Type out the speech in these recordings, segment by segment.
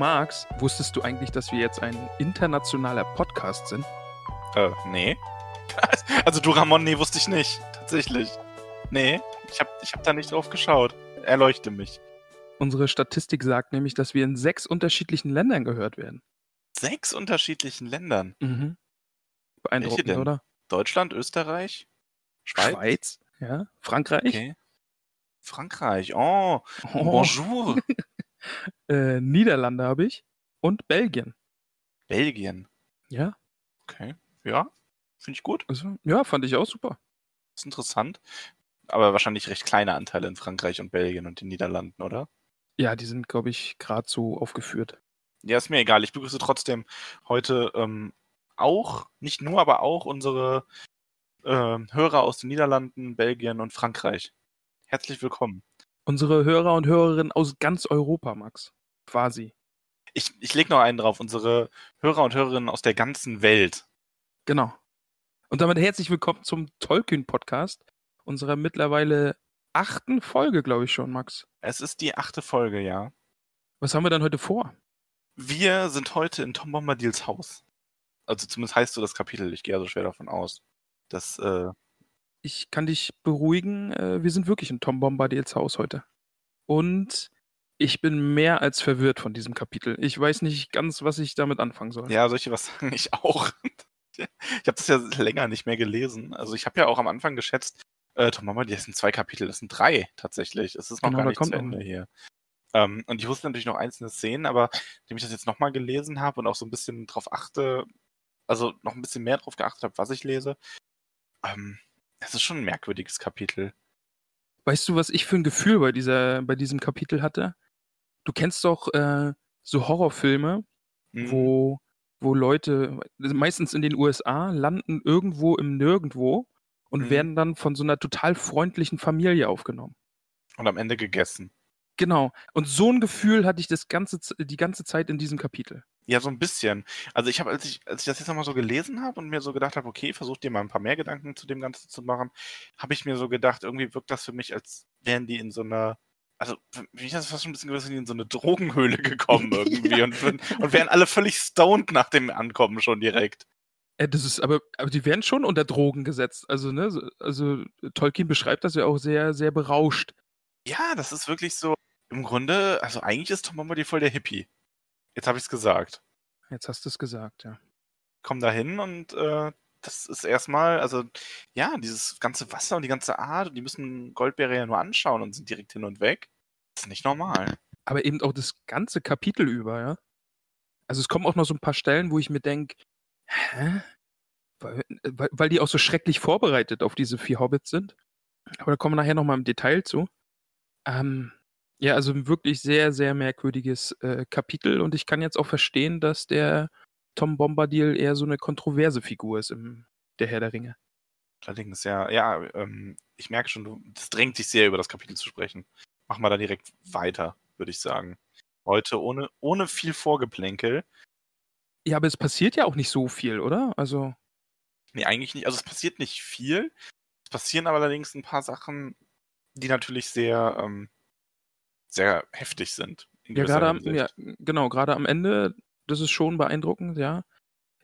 Max, wusstest du eigentlich, dass wir jetzt ein internationaler Podcast sind? Äh, nee. Also du Ramon, nee, wusste ich nicht. Tatsächlich. Nee, ich hab, ich hab da nicht drauf geschaut. Erleuchte mich. Unsere Statistik sagt nämlich, dass wir in sechs unterschiedlichen Ländern gehört werden. Sechs unterschiedlichen Ländern. Mhm. Beeindruckend, oder? Deutschland, Österreich, Schweiz. Schweiz, ja. Frankreich, Okay. Frankreich. Oh, Oh. bonjour. äh, Niederlande habe ich und Belgien. Belgien. Ja, Okay. Ja, finde ich gut. also, ja, fand ich auch super. Ist interessant. Aber wahrscheinlich recht kleine Anteile in Frankreich und Belgien und den Niederlanden, oder? Ja, die sind, glaube ich, gerade so aufgeführt. Ja, ist mir egal. Ich begrüße trotzdem heute ähm, auch, nicht nur, aber auch unsere ähm, Hörer aus den Niederlanden, Belgien und Frankreich. Herzlich willkommen. Unsere Hörer und Hörerinnen aus ganz Europa, Max. Quasi. Ich, ich lege noch einen drauf. Unsere Hörer und Hörerinnen aus der ganzen Welt. Genau. Und damit herzlich willkommen zum Tolkien-Podcast, unserer mittlerweile achten Folge, glaube ich schon, Max. Es ist die achte Folge, ja. Was haben wir dann heute vor? Wir sind heute in Tom Bombadils Haus. Also zumindest heißt so das Kapitel. Ich gehe also schwer davon aus, dass äh, Ich kann dich beruhigen, äh, wir sind wirklich in Tom Bombadils Haus heute. Und ich bin mehr als verwirrt von diesem Kapitel. Ich weiß nicht ganz, was ich damit anfangen soll. Ja, dir was sagen? Ich auch. Ich habe das ja länger nicht mehr gelesen. Also ich habe ja auch am Anfang geschätzt, äh, Tom Mama, das sind zwei Kapitel, das sind drei tatsächlich. Es ist noch Genau, gar nicht zu Ende mehr. hier. Ähm, und ich wusste natürlich noch einzelne Szenen, aber indem ich das jetzt nochmal gelesen habe und auch so ein bisschen drauf achte, also noch ein bisschen mehr drauf geachtet habe, was ich lese, ähm, es ist schon ein merkwürdiges Kapitel. Weißt du, was ich für ein Gefühl bei, dieser, bei diesem Kapitel hatte? Du kennst doch äh, so Horrorfilme, Mhm. wo, wo Leute, meistens in den USA, landen irgendwo im Nirgendwo und Mhm. werden dann von so einer total freundlichen Familie aufgenommen. Und am Ende gegessen. Genau. Und so ein Gefühl hatte ich das ganze, die ganze Zeit in diesem Kapitel. Ja, so ein bisschen. Also ich habe, als ich, als ich das jetzt nochmal so gelesen habe und mir so gedacht habe, okay, versuch dir mal ein paar mehr Gedanken zu dem Ganzen zu machen, habe ich mir so gedacht, irgendwie wirkt das für mich, als wären die in so einer, also für mich hat es fast schon ein bisschen gewesen, in so eine Drogenhöhle gekommen irgendwie und, würden- und wären alle völlig stoned nach dem Ankommen schon direkt. Äh, das ist aber, aber die werden schon unter Drogen gesetzt. Also, ne, so- also Tolkien beschreibt das ja auch sehr, sehr berauscht. Ja, das ist wirklich so, im Grunde, also eigentlich ist Tom Bombadil voll der Hippie. Jetzt habe ich es gesagt. Jetzt hast du es gesagt, ja. komm da hin und äh, das ist erstmal, also ja, dieses ganze Wasser und die ganze Art, und die müssen Goldbeere ja nur anschauen und sind direkt hin und weg. Das ist nicht normal. Aber eben auch das ganze Kapitel über, ja. Also es kommen auch noch so ein paar Stellen, wo ich mir denke, hä? Weil, weil, weil die auch so schrecklich vorbereitet auf diese vier Hobbits sind. Aber da kommen wir nachher nochmal im Detail zu. Ähm, ja, also ein wirklich sehr, sehr merkwürdiges äh, Kapitel und ich kann jetzt auch verstehen, dass der Tom Bombadil eher so eine kontroverse Figur ist im Der Herr der Ringe. Allerdings, ja, ja, ähm, ich merke schon, du, das drängt dich sehr, über das Kapitel zu sprechen. Mach mal da direkt weiter, würde ich sagen. Heute ohne, ohne viel Vorgeplänkel. Ja, aber es passiert ja auch nicht so viel, oder? Also, Nee, eigentlich nicht. Also es passiert nicht viel. Es passieren aber allerdings ein paar Sachen, die natürlich sehr, ähm, sehr heftig sind. in Ja, gerade am, ja, genau, gerade am Ende, das ist schon beeindruckend, ja.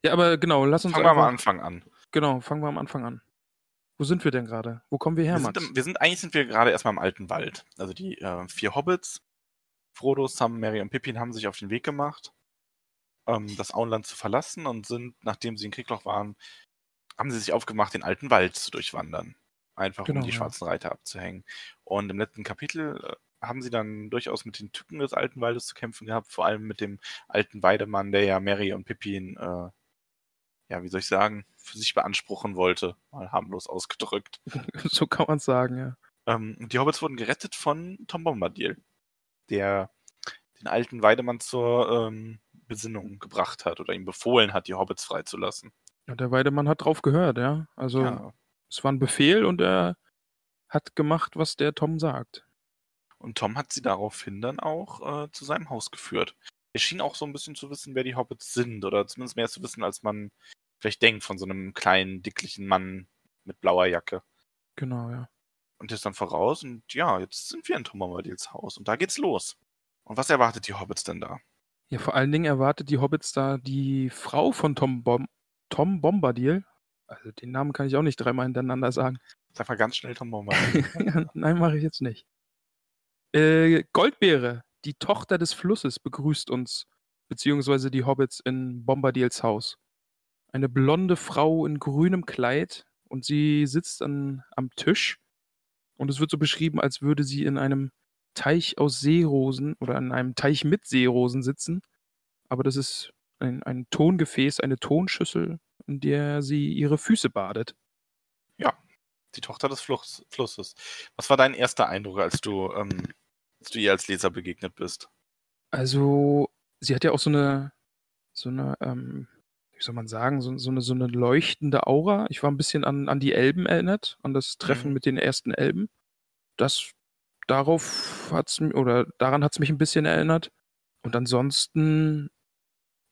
Ja, aber genau, lass uns Fangen wir am Anfang an. genau, fangen wir am Anfang an. Wo sind wir denn gerade? Wo kommen wir her, Wir sind, Max? im, wir sind eigentlich sind wir gerade erstmal im alten Wald. Also die äh, vier Hobbits, Frodo, Sam, Merry und Pippin haben sich auf den Weg gemacht, ähm, das Auenland zu verlassen und sind, nachdem sie in Kriegloch waren, haben sie sich aufgemacht, den alten Wald zu durchwandern. einfach Genau, um die ja. schwarzen Reiter abzuhängen. Und im letzten Kapitel äh, haben sie dann durchaus mit den Tücken des alten Waldes zu kämpfen gehabt, vor allem mit dem alten Weidemann, der ja Mary und Pippin, äh, ja, wie soll ich sagen, für sich beanspruchen wollte, mal harmlos ausgedrückt. so kann man sagen, ja. Ähm, die Hobbits wurden gerettet von Tom Bombadil, der den alten Weidemann zur ähm, Besinnung gebracht hat oder ihm befohlen hat, die Hobbits freizulassen. Und der Weidemann hat drauf gehört, ja. Also Ja. es war ein Befehl und er hat gemacht, was der Tom sagt. Und Tom hat sie daraufhin dann auch äh, zu seinem Haus geführt. Er schien auch so ein bisschen zu wissen, wer die Hobbits sind, oder zumindest mehr zu wissen, als man vielleicht denkt von so einem kleinen, dicklichen Mann mit blauer Jacke. Genau, ja. Und ist dann voraus und ja, jetzt sind wir in Tom Bombadils Haus und da geht's los. Und was erwartet die Hobbits denn da? Ja, vor allen Dingen erwartet die Hobbits da die Frau von Tom, Bom Tom Bombadil. Also den Namen kann ich auch nicht dreimal hintereinander sagen. Sag mal ganz schnell Tom Bombadil. Nein, mache ich jetzt nicht. Äh, Goldbeere, die Tochter des Flusses, begrüßt uns, beziehungsweise die Hobbits in Bombadils Haus. Eine blonde Frau in grünem Kleid und sie sitzt an, am Tisch und es wird so beschrieben, als würde sie in einem Teich aus Seerosen oder in einem Teich mit Seerosen sitzen. Aber das ist ein, ein Tongefäß, eine Tonschüssel, in der sie ihre Füße badet. die Tochter des Fluss, Flusses. Was war dein erster Eindruck, als du, ähm, als du ihr als Leser begegnet bist? Also, sie hat ja auch so eine, so eine, ähm, wie soll man sagen, so, so, eine, so eine leuchtende Aura. Ich war ein bisschen an, an die Elben erinnert, an das Treffen Mhm. mit den ersten Elben. Das, darauf hat's, oder daran hat es mich ein bisschen erinnert. Und ansonsten,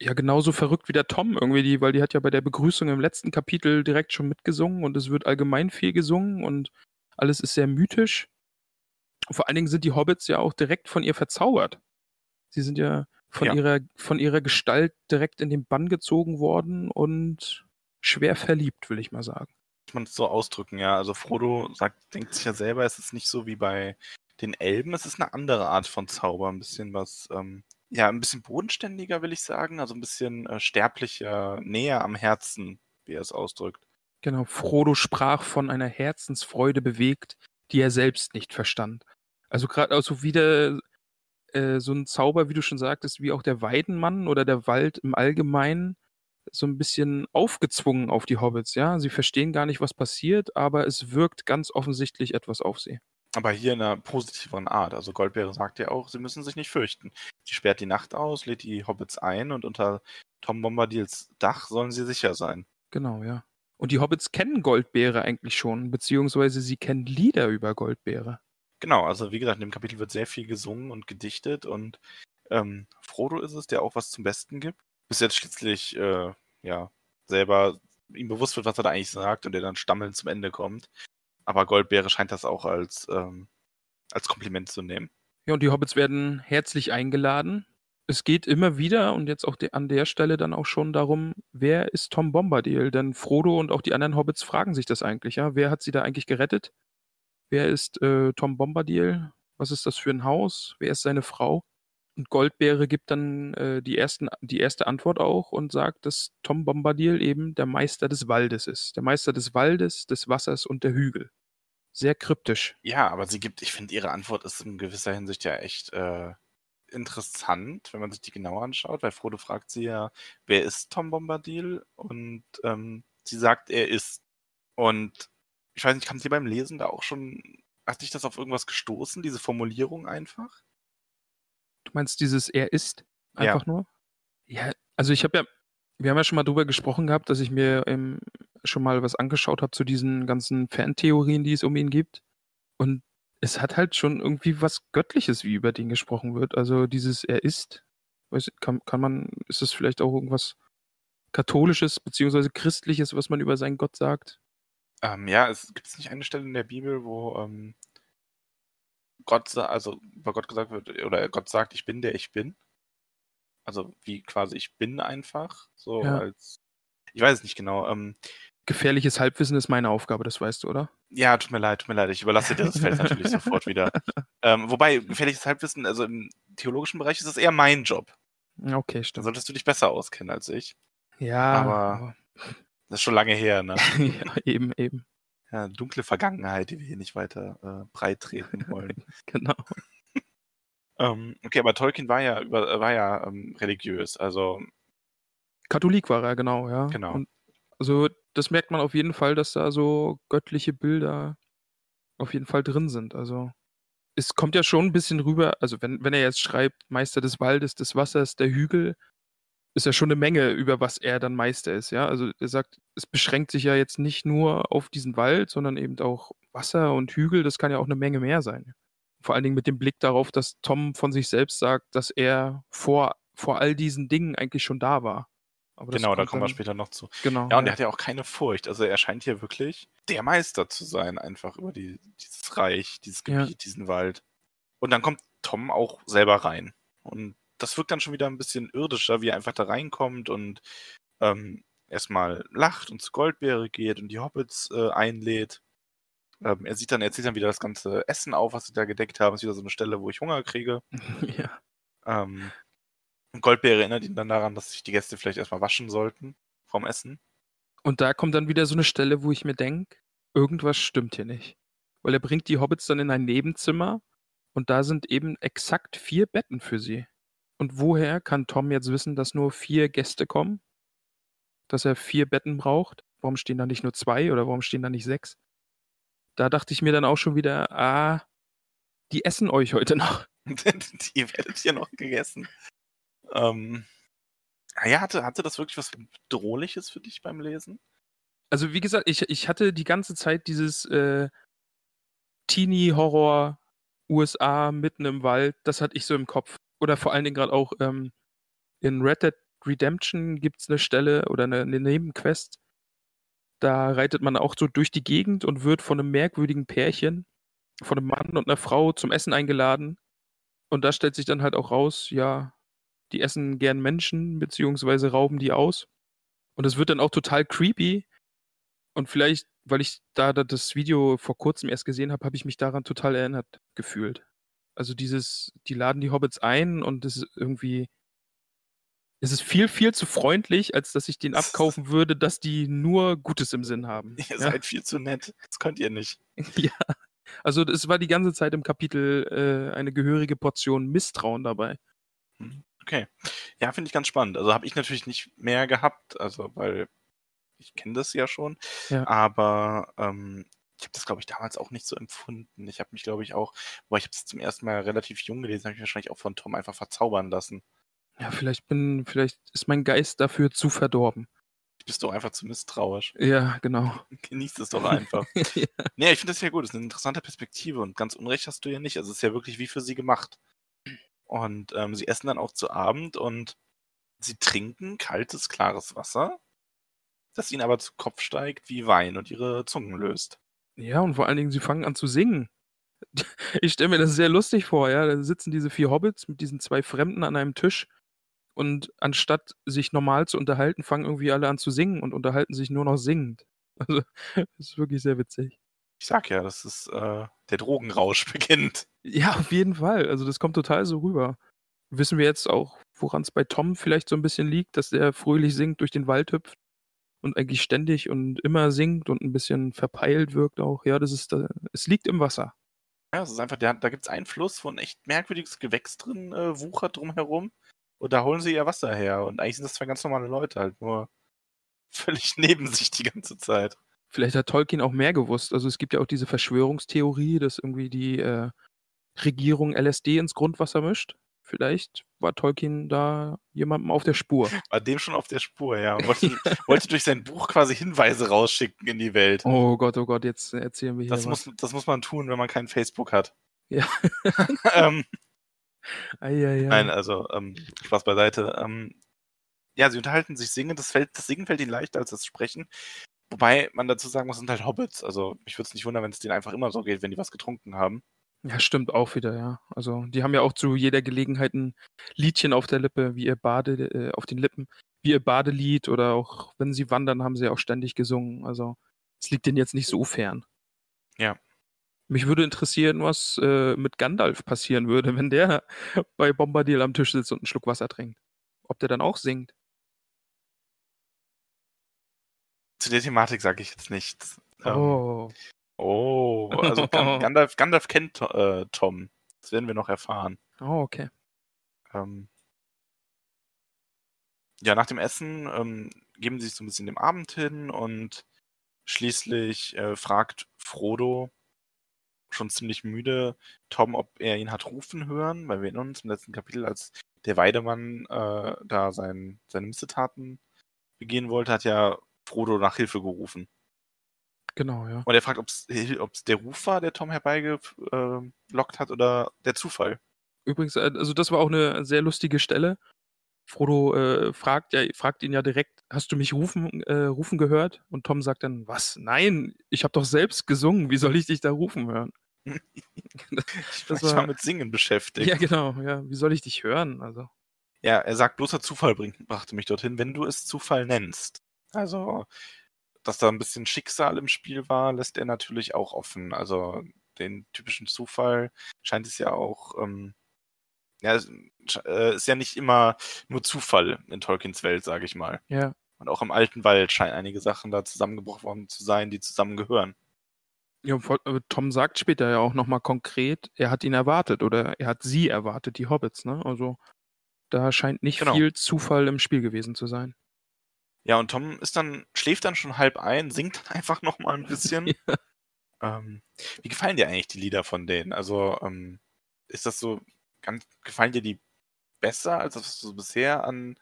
ja, genauso verrückt wie der Tom irgendwie, die, weil die hat ja bei der Begrüßung im letzten Kapitel direkt schon mitgesungen und es wird allgemein viel gesungen und alles ist sehr mythisch. Vor allen Dingen sind die Hobbits ja auch direkt von ihr verzaubert. Sie sind ja von, Ja. Ihrer, von ihrer Gestalt direkt in den Bann gezogen worden und schwer verliebt, will ich mal sagen. Muss man es so ausdrücken, ja. Also Frodo sagt, denkt sich ja selber, es ist nicht so wie bei den Elben, es ist eine andere Art von Zauber, ein bisschen was, ähm, ja, ein bisschen bodenständiger, will ich sagen, also ein bisschen äh, sterblicher, näher am Herzen, wie er es ausdrückt. Genau, Frodo sprach von einer Herzensfreude bewegt, die er selbst nicht verstand. Also gerade also wieder äh, so ein Zauber, wie du schon sagtest, wie auch der Weidenmann oder der Wald im Allgemeinen, so ein bisschen aufgezwungen auf die Hobbits, ja. Sie verstehen gar nicht, was passiert, aber es wirkt ganz offensichtlich etwas auf sie. Aber hier in einer positiveren Art. Also Goldbeere sagt ja auch, sie müssen sich nicht fürchten. Sie sperrt die Nacht aus, lädt die Hobbits ein und unter Tom Bombadils Dach sollen sie sicher sein. Genau, ja. Und die Hobbits kennen Goldbeere eigentlich schon, beziehungsweise sie kennen Lieder über Goldbeere. Genau, also wie gesagt, in dem Kapitel wird sehr viel gesungen und gedichtet und ähm, Frodo ist es, der auch was zum Besten gibt. Bis jetzt schließlich, äh, ja, selber ihm bewusst wird, was er da eigentlich sagt und der dann stammelnd zum Ende kommt. Aber Goldbeere scheint das auch als, ähm, als Kompliment zu nehmen. Ja, und die Hobbits werden herzlich eingeladen. Es geht immer wieder und jetzt auch de an der Stelle dann auch schon darum, wer ist Tom Bombadil? Denn Frodo und auch die anderen Hobbits fragen sich das eigentlich, ja. Wer hat sie da eigentlich gerettet? Wer ist äh, Tom Bombadil? Was ist das für ein Haus? Wer ist seine Frau? Und Goldbeere gibt dann äh, die, ersten, die erste Antwort auch und sagt, dass Tom Bombadil eben der Meister des Waldes ist. Der Meister des Waldes, des Wassers und der Hügel. Sehr kryptisch. Ja, aber sie gibt, ich finde, ihre Antwort ist in gewisser Hinsicht ja echt äh, interessant, wenn man sich die genauer anschaut, weil Frodo fragt sie ja, wer ist Tom Bombadil? Und ähm, sie sagt, er ist. Und ich weiß nicht, kam dir beim Lesen da auch schon, hat dich das auf irgendwas gestoßen, diese Formulierung einfach? Du meinst dieses Er ist Ja. einfach nur? Ja, also ich habe ja, wir haben ja schon mal drüber gesprochen gehabt, dass ich mir ähm, schon mal was angeschaut habe zu diesen ganzen Fantheorien, die es um ihn gibt. Und es hat halt schon irgendwie was Göttliches, wie über den gesprochen wird. Also dieses Er ist, weiß, kann, kann man, ist es vielleicht auch irgendwas Katholisches beziehungsweise Christliches, was man über seinen Gott sagt? Ähm, ja, es gibt es nicht eine Stelle in der Bibel, wo ähm, Gott, also über Gott gesagt wird, oder Gott sagt, ich bin der ich bin. Also wie quasi ich bin einfach, so Ja. als, ich weiß es nicht genau. Ähm, Gefährliches Halbwissen ist meine Aufgabe, das weißt du, oder? ja, tut mir leid, tut mir leid, ich überlasse dir das Feld natürlich sofort wieder. Ähm, wobei, gefährliches Halbwissen, also im theologischen Bereich ist das eher mein Job. Okay, stimmt. solltest du dich besser auskennen als ich. Ja, aber- Das ist schon lange her, ne? ja, eben, eben. ja, dunkle Vergangenheit, die wir hier nicht weiter äh, breit treten wollen. genau. ähm, okay, aber Tolkien war ja über, war ja ähm, religiös, also Katholik war er, genau, ja. Genau. Und also das merkt man auf jeden Fall, dass da so göttliche Bilder auf jeden Fall drin sind. Also es kommt ja schon ein bisschen rüber, also wenn, wenn er jetzt schreibt, Meister des Waldes, des Wassers, der Hügel, ist ja schon eine Menge, über was er dann Meister ist, ja. Also er sagt, es beschränkt sich ja jetzt nicht nur auf diesen Wald, sondern eben auch Wasser und Hügel, das kann ja auch eine Menge mehr sein. Vor allen Dingen mit dem Blick darauf, dass Tom von sich selbst sagt, dass er vor, vor all diesen Dingen eigentlich schon da war. Genau, da kommen wir später noch zu. Genau. Ja, und er hat ja auch keine Furcht. Also er scheint hier wirklich der Meister zu sein, einfach über die, dieses Reich, dieses Ja. Gebiet, diesen Wald. Und dann kommt Tom auch selber rein. Und das wirkt dann schon wieder ein bisschen irdischer, wie er einfach da reinkommt und ähm, erstmal lacht und zu Goldbeere geht und die Hobbits äh, einlädt. Ähm, er sieht dann, er zieht dann wieder das ganze Essen auf, was sie da gedeckt haben. Ist wieder so eine Stelle, wo ich Hunger kriege. ja. Ähm, und Goldbeere erinnert ihn dann daran, dass sich die Gäste vielleicht erstmal waschen sollten vom Essen. Und da kommt dann wieder so eine Stelle, wo ich mir denke, irgendwas stimmt hier nicht. Weil er bringt die Hobbits dann in ein Nebenzimmer und da sind eben exakt vier Betten für sie. Und woher kann Tom jetzt wissen, dass nur vier Gäste kommen? Dass er vier Betten braucht? Warum stehen da nicht nur zwei oder warum stehen da nicht sechs? Da dachte ich mir dann auch schon wieder, ah, die essen euch heute noch. die werdet hier noch gegessen. Ähm, ah ja, hatte, hatte das wirklich was Bedrohliches für dich beim Lesen? Also wie gesagt, ich, ich hatte die ganze Zeit dieses äh, Teenie-Horror USA mitten im Wald, das hatte ich so im Kopf. Oder vor allen Dingen gerade auch ähm, in Red Dead Redemption gibt es eine Stelle oder eine, eine Nebenquest. Da reitet man auch so durch die Gegend und wird von einem merkwürdigen Pärchen, von einem Mann und einer Frau zum Essen eingeladen. Und da stellt sich dann halt auch raus, ja, die essen gern Menschen, beziehungsweise rauben die aus. Und es wird dann auch total creepy, und vielleicht, weil ich da, da das Video vor kurzem erst gesehen habe, habe ich mich daran total erinnert gefühlt. Also dieses, die laden die Hobbits ein und es ist irgendwie, es ist viel, viel zu freundlich, als dass ich den abkaufen würde, dass die nur Gutes im Sinn haben. Ihr Ja? seid viel zu nett. Das könnt ihr nicht. ja. Also es war die ganze Zeit im Kapitel äh, eine gehörige Portion Misstrauen dabei. Okay. Ja, finde ich ganz spannend. Also habe ich natürlich nicht mehr gehabt, also weil ich kenne das ja schon. Ja. Aber ähm, ich habe das, glaube ich, damals auch nicht so empfunden. Ich habe mich, glaube ich, auch, weil ich habe es zum ersten Mal relativ jung gelesen, habe ich mich wahrscheinlich auch von Tom einfach verzaubern lassen. Ja, vielleicht bin, vielleicht ist mein Geist dafür zu verdorben. Bist du einfach zu misstrauisch. Ja, genau. Genießt es doch einfach. ja. Nee, ich finde das ja gut. Das ist eine interessante Perspektive und ganz unrecht hast du ja nicht. Also es ist ja wirklich wie für sie gemacht. Und ähm, sie essen dann auch zu Abend und sie trinken kaltes, klares Wasser, das ihnen aber zu Kopf steigt wie Wein und ihre Zungen löst. Ja, und vor allen Dingen, sie fangen an zu singen. Ich stelle mir das sehr lustig vor, ja. Da sitzen diese vier Hobbits mit diesen zwei Fremden an einem Tisch und anstatt sich normal zu unterhalten, fangen irgendwie alle an zu singen und unterhalten sich nur noch singend. Also, das ist wirklich sehr witzig. Ich sag ja, das ist äh, der Drogenrausch beginnt. Ja, auf jeden Fall. Also, das kommt total so rüber. Wissen wir jetzt auch, woran es bei Tom vielleicht so ein bisschen liegt, dass er fröhlich singt, durch den Wald hüpft und eigentlich ständig und immer singt und ein bisschen verpeilt wirkt auch. Ja, das ist, da, es liegt im Wasser. Ja, es ist einfach, der, da gibt es einen Fluss, wo ein echt merkwürdiges Gewächs drin äh, wuchert drumherum. Und da holen sie ihr Wasser her. Und eigentlich sind das zwei ganz normale Leute, halt nur völlig neben sich die ganze Zeit. Vielleicht hat Tolkien auch mehr gewusst. Also es gibt ja auch diese Verschwörungstheorie, dass irgendwie die äh, Regierung LSD ins Grundwasser mischt. Vielleicht war Tolkien da jemandem auf der Spur. War dem schon auf der Spur, ja. Wollte, wollte durch sein Buch quasi Hinweise rausschicken in die Welt. Oh Gott, oh Gott, jetzt erzählen wir hier Das was. muss, das muss man tun, wenn man kein Facebook hat. Ja. ähm, Eieiei. Nein, also ähm, Spaß beiseite. Ähm, ja, sie unterhalten sich singen. Das, fällt, das Singen fällt ihnen leichter als das Sprechen. Wobei man dazu sagen muss, sind halt Hobbits. Also mich würde es nicht wundern, wenn es denen einfach immer so geht, wenn die was getrunken haben. Ja, stimmt auch wieder, ja. Also die haben ja auch zu jeder Gelegenheit ein Liedchen auf der Lippe, wie ihr Bade, äh, auf den Lippen, wie ihr Badelied oder auch wenn sie wandern, haben sie auch ständig gesungen. Also es liegt denen jetzt nicht so fern. Ja. Mich würde interessieren, was äh, mit Gandalf passieren würde, wenn der bei Bombadil am Tisch sitzt und einen Schluck Wasser trinkt. Ob der dann auch singt. Zu der Thematik sage ich jetzt nichts. Ähm, Oh. also Gan- Gandalf, Gandalf kennt äh, Tom. Das werden wir noch erfahren. Oh, okay. Ähm, ja, nach dem Essen ähm, geben sie sich so ein bisschen dem Abend hin und schließlich äh, fragt Frodo, schon ziemlich müde, Tom, ob er ihn hat rufen hören, weil wir erinnern uns im letzten Kapitel, als der Weidemann äh, da sein, seine Missetaten begehen wollte, hat ja Frodo nach Hilfe gerufen. Genau, ja. Und er fragt, ob es der Ruf war, der Tom herbeigelockt hat oder der Zufall. Übrigens, äh, also das war auch eine sehr lustige Stelle. Frodo äh, fragt, ja, fragt ihn ja direkt, hast du mich rufen, äh, rufen gehört? Und Tom sagt dann, was? Nein, ich habe doch selbst gesungen, wie soll ich dich da rufen hören? Ich, Das ich war war- mit Singen beschäftigt. Ja, genau, ja, wie soll ich dich hören? Also, Ja, er sagt, bloßer Zufall bringt, brachte mich dorthin, wenn du es Zufall nennst. Also, dass da ein bisschen Schicksal im Spiel war, lässt er natürlich auch offen. Also, den typischen Zufall scheint es ja auch, ähm, ja, äh, ist ja nicht immer nur Zufall in Tolkiens Welt, sage ich mal. ja, Und auch im alten Wald scheinen einige Sachen da zusammengebrochen worden zu sein, die zusammengehören. Ja, äh, Tom sagt später ja auch nochmal konkret, er hat ihn erwartet oder er hat sie erwartet, die Hobbits, ne? Also da scheint nicht Genau. viel Zufall im Spiel gewesen zu sein. Ja, und Tom ist dann, schläft dann schon halb ein, singt dann einfach noch mal ein bisschen. Ja. Ähm, wie gefallen dir eigentlich die Lieder von denen? Also, ähm, ist das so, ganz, gefallen dir die besser, als was du bisher an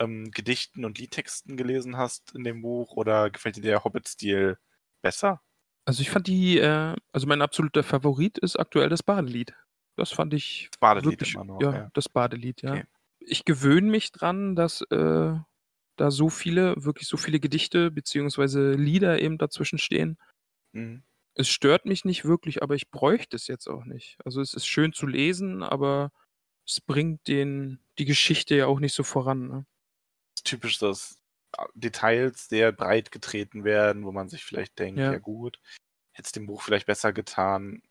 ähm, Gedichten und Liedtexten gelesen hast in dem Buch? Oder gefällt dir der Hobbit-Stil besser? Also ich fand die, äh, also mein absoluter Favorit ist aktuell das Badelied. Das fand ich Das Badelied wirklich, immer noch, ja, ja. das Badelied, ja. Okay. Ich gewöhne mich dran, dass äh, da so viele, wirklich so viele Gedichte beziehungsweise Lieder eben dazwischen stehen. Mhm. Es stört mich nicht wirklich, aber ich bräuchte es jetzt auch nicht. Also es ist schön zu lesen, aber es bringt den, die Geschichte ja auch nicht so voran. Ne? ist typisch, dass äh, Details sehr breit getreten werden, wo man sich vielleicht denkt, ja, Ja. gut, hätte es dem Buch vielleicht besser getan.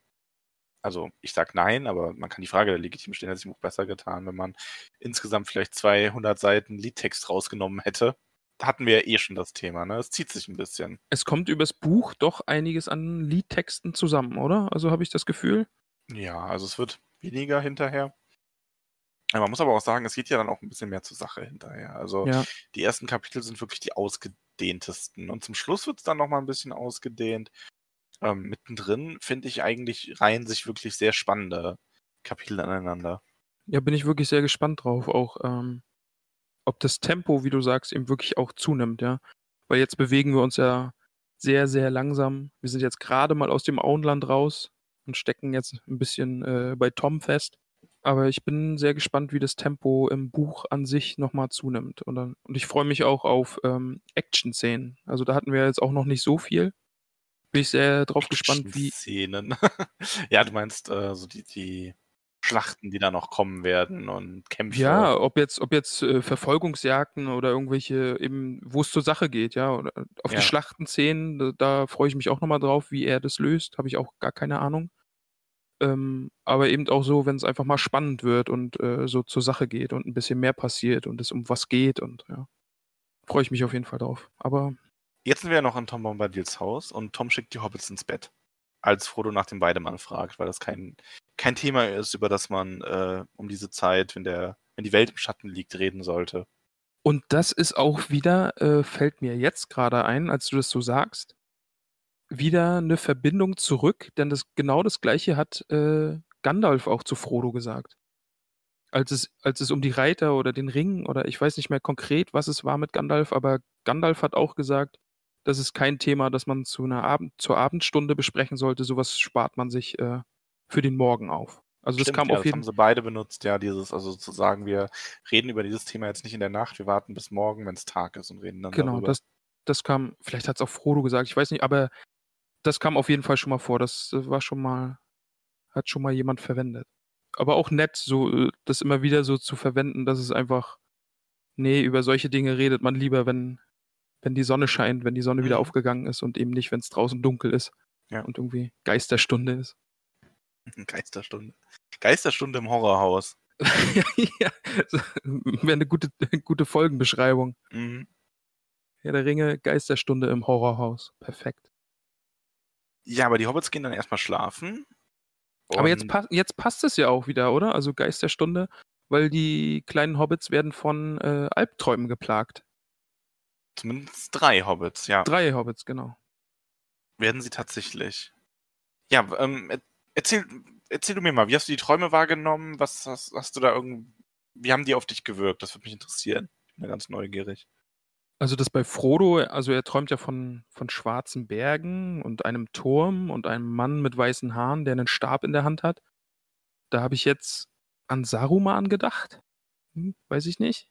Also ich sag nein, aber man kann die Frage legitim stellen, hätte es dem Buch besser getan, wenn man insgesamt vielleicht 200 Seiten Liedtext rausgenommen hätte. Da hatten wir ja eh schon das Thema, ne? Es zieht sich ein bisschen. Es kommt übers Buch doch einiges an Liedtexten zusammen, oder? Also habe ich das Gefühl. Ja, also es wird weniger hinterher. Man muss aber auch sagen, es geht ja dann auch ein bisschen mehr zur Sache hinterher. Also Ja. die ersten Kapitel sind wirklich die ausgedehntesten. Und zum Schluss wird es dann nochmal ein bisschen ausgedehnt. Ähm, mittendrin finde ich eigentlich reihen sich wirklich sehr spannende Kapitel aneinander. Ja, bin ich wirklich sehr gespannt drauf, auch ähm, ob das Tempo, wie du sagst, eben wirklich auch zunimmt, ja. Weil jetzt bewegen wir uns ja sehr, sehr langsam. Wir sind jetzt gerade mal aus dem Auenland raus und stecken jetzt ein bisschen äh, bei Tom fest. Aber ich bin sehr gespannt, wie das Tempo im Buch an sich nochmal zunimmt. Und, dann, und ich freue mich auch auf ähm, Action-Szenen. Also da hatten wir jetzt auch noch nicht so viel. Bin ich sehr drauf gespannt, wie, Szenen. ja, du meinst äh, so die, die Schlachten, die da noch kommen werden und Kämpfe. Ja, ob jetzt, ob jetzt äh, Verfolgungsjagden oder irgendwelche eben, wo es zur Sache geht, ja, oder auf Ja. die Schlachtenszenen, da, da freue ich mich auch nochmal drauf, wie er das löst, habe ich auch gar keine Ahnung. Ähm, aber eben auch so, wenn es einfach mal spannend wird und äh, so zur Sache geht und ein bisschen mehr passiert und es um was geht und ja, freue ich mich auf jeden Fall drauf. Aber Jetzt sind wir ja noch in Tom Bombadils Haus und Tom schickt die Hobbits ins Bett, als Frodo nach dem Weidemann fragt, weil das kein, kein Thema ist, über das man äh, um diese Zeit, wenn, der, wenn die Welt im Schatten liegt, reden sollte. Und das ist auch wieder, äh, fällt mir jetzt gerade ein, als du das so sagst, wieder eine Verbindung zurück, denn das genau das Gleiche hat äh, Gandalf auch zu Frodo gesagt. Als es, als es um die Reiter oder den Ring oder ich weiß nicht mehr konkret, was es war mit Gandalf, aber Gandalf hat auch gesagt, das ist kein Thema, das man zu einer Abend, zur Abendstunde besprechen sollte. Sowas spart man sich äh, für den Morgen auf. Also das Stimmt, kam ja, auf das jeden haben sie beide benutzt, ja, dieses, also zu sagen, wir reden über dieses Thema jetzt nicht in der Nacht, wir warten bis morgen, wenn es Tag ist und reden dann Genau, darüber. das, das kam, vielleicht hat es auch Frodo gesagt, ich weiß nicht, aber das kam auf jeden Fall schon mal vor. Das äh, war schon mal, hat schon mal jemand verwendet. Aber auch nett, so äh, das immer wieder so zu verwenden, dass es einfach, nee, über solche Dinge redet man lieber, wenn, wenn die Sonne scheint, wenn die Sonne wieder Mhm. aufgegangen ist und eben nicht, wenn es draußen dunkel ist Ja. und irgendwie Geisterstunde ist. Geisterstunde. Geisterstunde im Horrorhaus. ja, so, wäre eine gute, gute Folgenbeschreibung. Mhm. Ja, der Ringe, Geisterstunde im Horrorhaus. Perfekt. Ja, aber die Hobbits gehen dann erstmal schlafen. Aber jetzt, pa jetzt passt es ja auch wieder, oder? Also Geist der Stunde, weil die kleinen Hobbits werden von äh, Albträumen geplagt. Zumindest drei Hobbits, ja. Drei Hobbits, genau. Werden sie tatsächlich. Ja, ähm, er- erzähl, erzähl du mir mal, wie hast du die Träume wahrgenommen? Was hast, hast du da irgend. Wie haben die auf dich gewirkt? Das würde mich interessieren. Ich bin da ganz neugierig. Also das bei Frodo, also er träumt ja von, von schwarzen Bergen und einem Turm und einem Mann mit weißen Haaren, der einen Stab in der Hand hat. Da habe ich jetzt an Saruman gedacht. Hm, weiß ich nicht.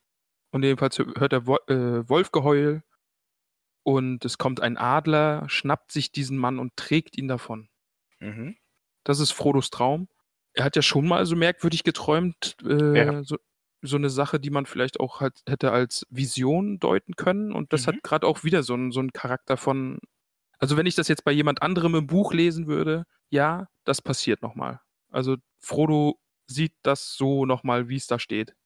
Und jedenfalls hört er Wo äh, Wolfgeheul und es kommt ein Adler, schnappt sich diesen Mann und trägt ihn davon. Mhm. Das ist Frodos Traum. Er hat ja schon mal so merkwürdig geträumt, äh, Ja. so, so eine Sache, die man vielleicht auch halt hätte als Vision deuten können. Und das Mhm. hat gerade auch wieder so einen, so einen Charakter von. Also, wenn ich das jetzt bei jemand anderem im Buch lesen würde, ja, das passiert nochmal. Also, Frodo sieht das so nochmal, wie es da steht.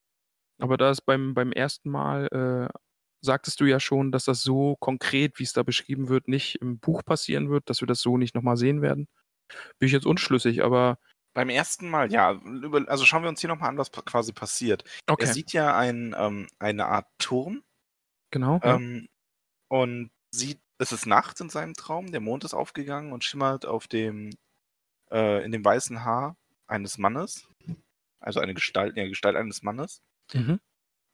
Aber da ist beim, beim ersten Mal, äh, sagtest du ja schon, dass das so konkret, wie es da beschrieben wird, nicht im Buch passieren wird, dass wir das so nicht nochmal sehen werden. Bin ich jetzt unschlüssig, aber Beim ersten Mal, ja. Also schauen wir uns hier nochmal an, was quasi passiert. okay, Er sieht ja ein, ähm, eine Art Turm genau. Ja. ähm, und sieht, es ist Nacht in seinem Traum, der Mond ist aufgegangen und schimmert auf dem, äh, in dem weißen Haar eines Mannes. Also eine Gestalt, ja, Gestalt eines Mannes. Mhm.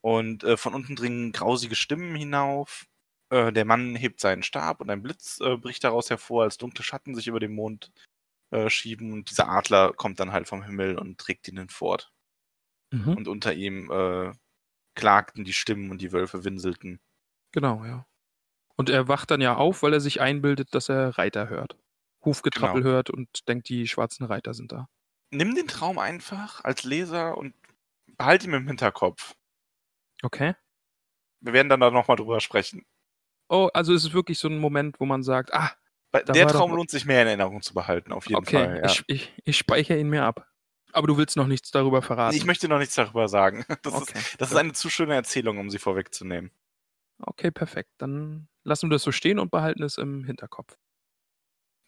Und äh, von unten dringen grausige Stimmen hinauf. Äh, der Mann hebt seinen Stab und ein Blitz äh, bricht daraus hervor, als dunkle Schatten sich über den Mond äh, schieben. Und dieser Adler kommt dann halt vom Himmel und trägt ihn fort. Mhm. Und unter ihm äh, klagten die Stimmen und die Wölfe winselten. Genau, ja. Und er wacht dann ja auf, weil er sich einbildet, dass er Reiter hört. Hufgetrappel Genau. hört und denkt, die schwarzen Reiter sind da. Nimm den Traum einfach als Leser und behalt ihn im Hinterkopf. Okay. Wir werden dann da nochmal drüber sprechen. Oh, also es ist wirklich so ein Moment, wo man sagt, ah, der doch Traum mal- lohnt sich mehr in Erinnerung zu behalten, auf jeden okay, Fall. Ja. ich, ich, ich speichere ihn mir ab. Aber du willst noch nichts darüber verraten. Ich möchte noch nichts darüber sagen. Das, okay. ist, das ist eine zu schöne Erzählung, um sie vorwegzunehmen. okay, perfekt. Dann lassen wir das so stehen und behalten es im Hinterkopf.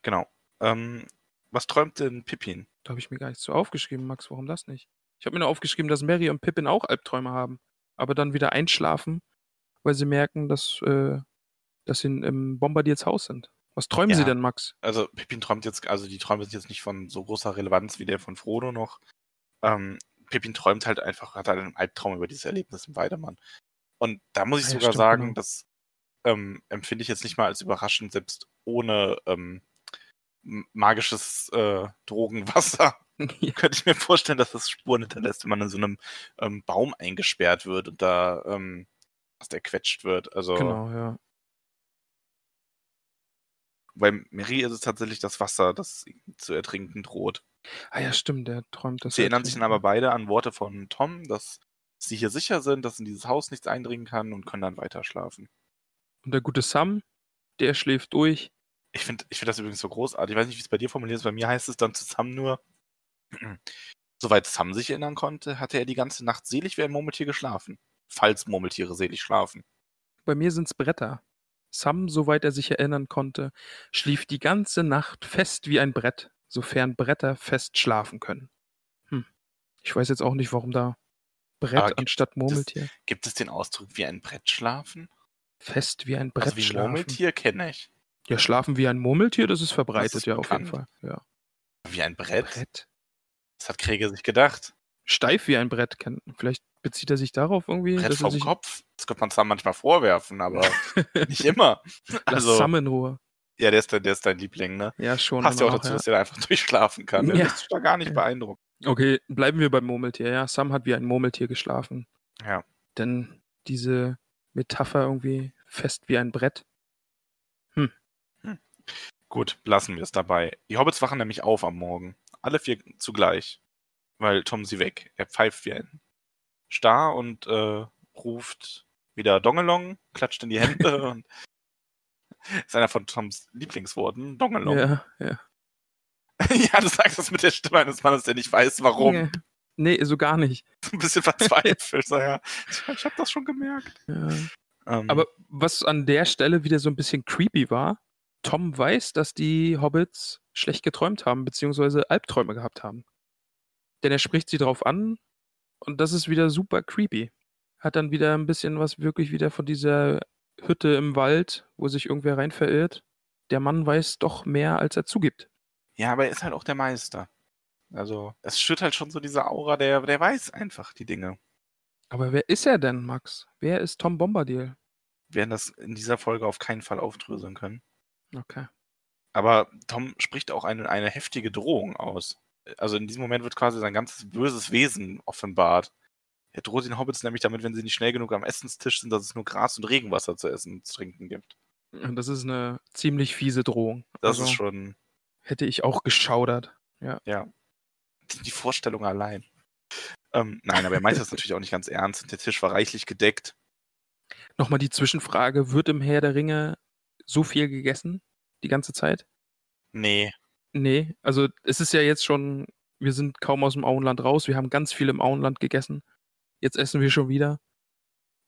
Genau. Ähm, was träumt denn Pippin? Da habe ich mir gar nichts so aufgeschrieben, Max. Warum das nicht? Ich habe mir nur aufgeschrieben, dass Mary und Pippin auch Albträume haben, aber dann wieder einschlafen, weil sie merken, dass, äh, dass sie im Bombardiers Haus sind. Was träumen sie Ja. denn, Max? Also Pippin träumt jetzt, also die Träume sind jetzt nicht von so großer Relevanz wie der von Frodo noch. Ähm, Pippin träumt halt einfach, hat halt einen Albtraum über dieses Erlebnis im Weidemann. Und da muss ich Ah ja, sogar stimmt, sagen, genau. das ähm, empfinde ich jetzt nicht mal als überraschend, selbst ohne ähm, magisches äh, Drogenwasser. Könnte ich mir vorstellen, dass das Spuren hinterlässt, wenn man in so einem ähm, Baum eingesperrt wird und da ähm, was der quetscht wird. Also genau, ja. bei Mary ist es tatsächlich das Wasser, das zu ertrinken droht. Ah ja, stimmt, der träumt das. Sie erinnern sich dann aber beide an Worte von Tom, dass sie hier sicher sind, dass in dieses Haus nichts eindringen kann und können dann weiter schlafen. Und der gute Sam, der schläft durch. Ich finde ich find das übrigens so großartig. Ich weiß nicht, wie es bei dir formuliert ist. Bei mir heißt es dann zusammen nur, soweit Sam sich erinnern konnte, hatte er die ganze Nacht selig wie ein Murmeltier geschlafen. Falls Murmeltiere selig schlafen. Bei mir sind's Bretter. Sam, soweit er sich erinnern konnte, schlief die ganze Nacht fest wie ein Brett, sofern Bretter fest schlafen können. Hm. Ich weiß jetzt auch nicht, warum da Brett Aber anstatt Murmeltier. Gibt es den Ausdruck wie ein Brett schlafen? Fest wie ein Brett Also wie ein schlafen. Murmeltier kenne ich. Ja, schlafen wie ein Murmeltier, das ist verbreitet, ist ja, auf jeden bekannt. Fall. Ja. Wie ein Brett? Brett. Das hat Krieger sich gedacht. Steif wie ein Brett. Vielleicht bezieht er sich darauf irgendwie. Brett er vom sich, Kopf. Das könnte man Sam manchmal vorwerfen, aber nicht immer. Lass Also, Sam in Ruhe. ja, der ist, dein- der ist dein Liebling, ne? Ja, schon. Passt ja auch dazu, dass er da einfach durchschlafen kann. Der Ja. ist da gar nicht Ja. beeindruckt. Okay, bleiben wir beim Murmeltier. Ja, Sam hat wie ein Murmeltier geschlafen. Ja. Denn diese Metapher irgendwie fest wie ein Brett. Gut, lassen wir es dabei. Die Hobbits wachen nämlich auf am Morgen. Alle vier zugleich. Weil Tom sie weg. Er pfeift wie ein Star und äh, ruft wieder Dongelong, klatscht in die Hände und ist einer von Toms Lieblingsworten. Dongelong. Ja, Ja, ja. du sagst das mit der Stimme eines Mannes, der nicht weiß, warum. Ja. Nee, so gar nicht. Ein bisschen verzweifelt. ja. Ich habe das schon gemerkt. Ja. Ähm, Aber was an der Stelle wieder so ein bisschen creepy war, Tom weiß, dass die Hobbits schlecht geträumt haben, beziehungsweise Albträume gehabt haben. Denn er spricht sie darauf an und das ist wieder super creepy. Hat dann wieder ein bisschen was wirklich wieder von dieser Hütte im Wald, wo sich irgendwer rein verirrt. Der Mann weiß doch mehr, als er zugibt. Ja, aber er ist halt auch der Meister. Also, es schürt halt schon so diese Aura, der, der weiß einfach die Dinge. Aber wer ist er denn, Max? Wer ist Tom Bombadil? Wir werden das in dieser Folge auf keinen Fall aufdröseln können. Okay. Aber Tom spricht auch eine, eine heftige Drohung aus. Also in diesem Moment wird quasi sein ganzes böses Wesen offenbart. Er droht den Hobbits nämlich damit, wenn sie nicht schnell genug am Essenstisch sind, dass es nur Gras und Regenwasser zu essen und zu trinken gibt. Das ist eine ziemlich fiese Drohung. Das Also, ist schon, Hätte ich auch geschaudert. Ja. ja, die Vorstellung allein. Ähm, nein, aber er meinte das natürlich auch nicht ganz ernst der Tisch war reichlich gedeckt. Nochmal die Zwischenfrage: Wird im Herr der Ringe so viel gegessen? Die ganze Zeit? Nee, Nee, also es ist ja jetzt schon, wir sind kaum aus dem Auenland raus. Wir haben ganz viel im Auenland gegessen. Jetzt essen wir schon wieder.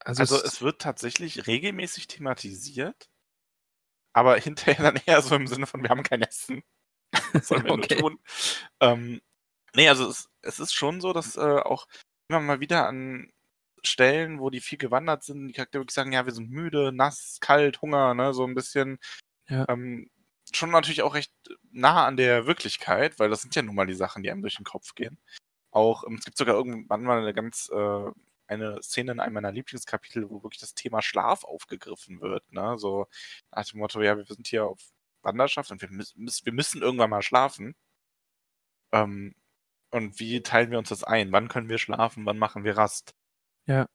Also, also es, es wird tatsächlich regelmäßig thematisiert, aber hinterher dann eher so im Sinne von, wir haben kein Essen. Was sollen wir Okay. tun? Ähm, nee, also es, es ist schon so, dass äh, auch immer mal wieder an Stellen, wo die viel gewandert sind, die Charaktere wirklich sagen, ja, wir sind müde, nass, kalt, Hunger, ne, so ein bisschen. Ja. Ähm, schon natürlich auch recht nah an der Wirklichkeit, weil das sind ja nun mal die Sachen, die einem durch den Kopf gehen. Auch, ähm, es gibt sogar irgendwann mal eine ganz, äh, eine Szene in einem meiner Lieblingskapitel, wo wirklich das Thema Schlaf aufgegriffen wird, ne, so nach dem Motto, ja, wir sind hier auf Wanderschaft und wir, müssen, wir müssen irgendwann mal schlafen. Ähm, und wie teilen wir uns das ein? Wann können wir schlafen? Wann machen wir Rast? Ja.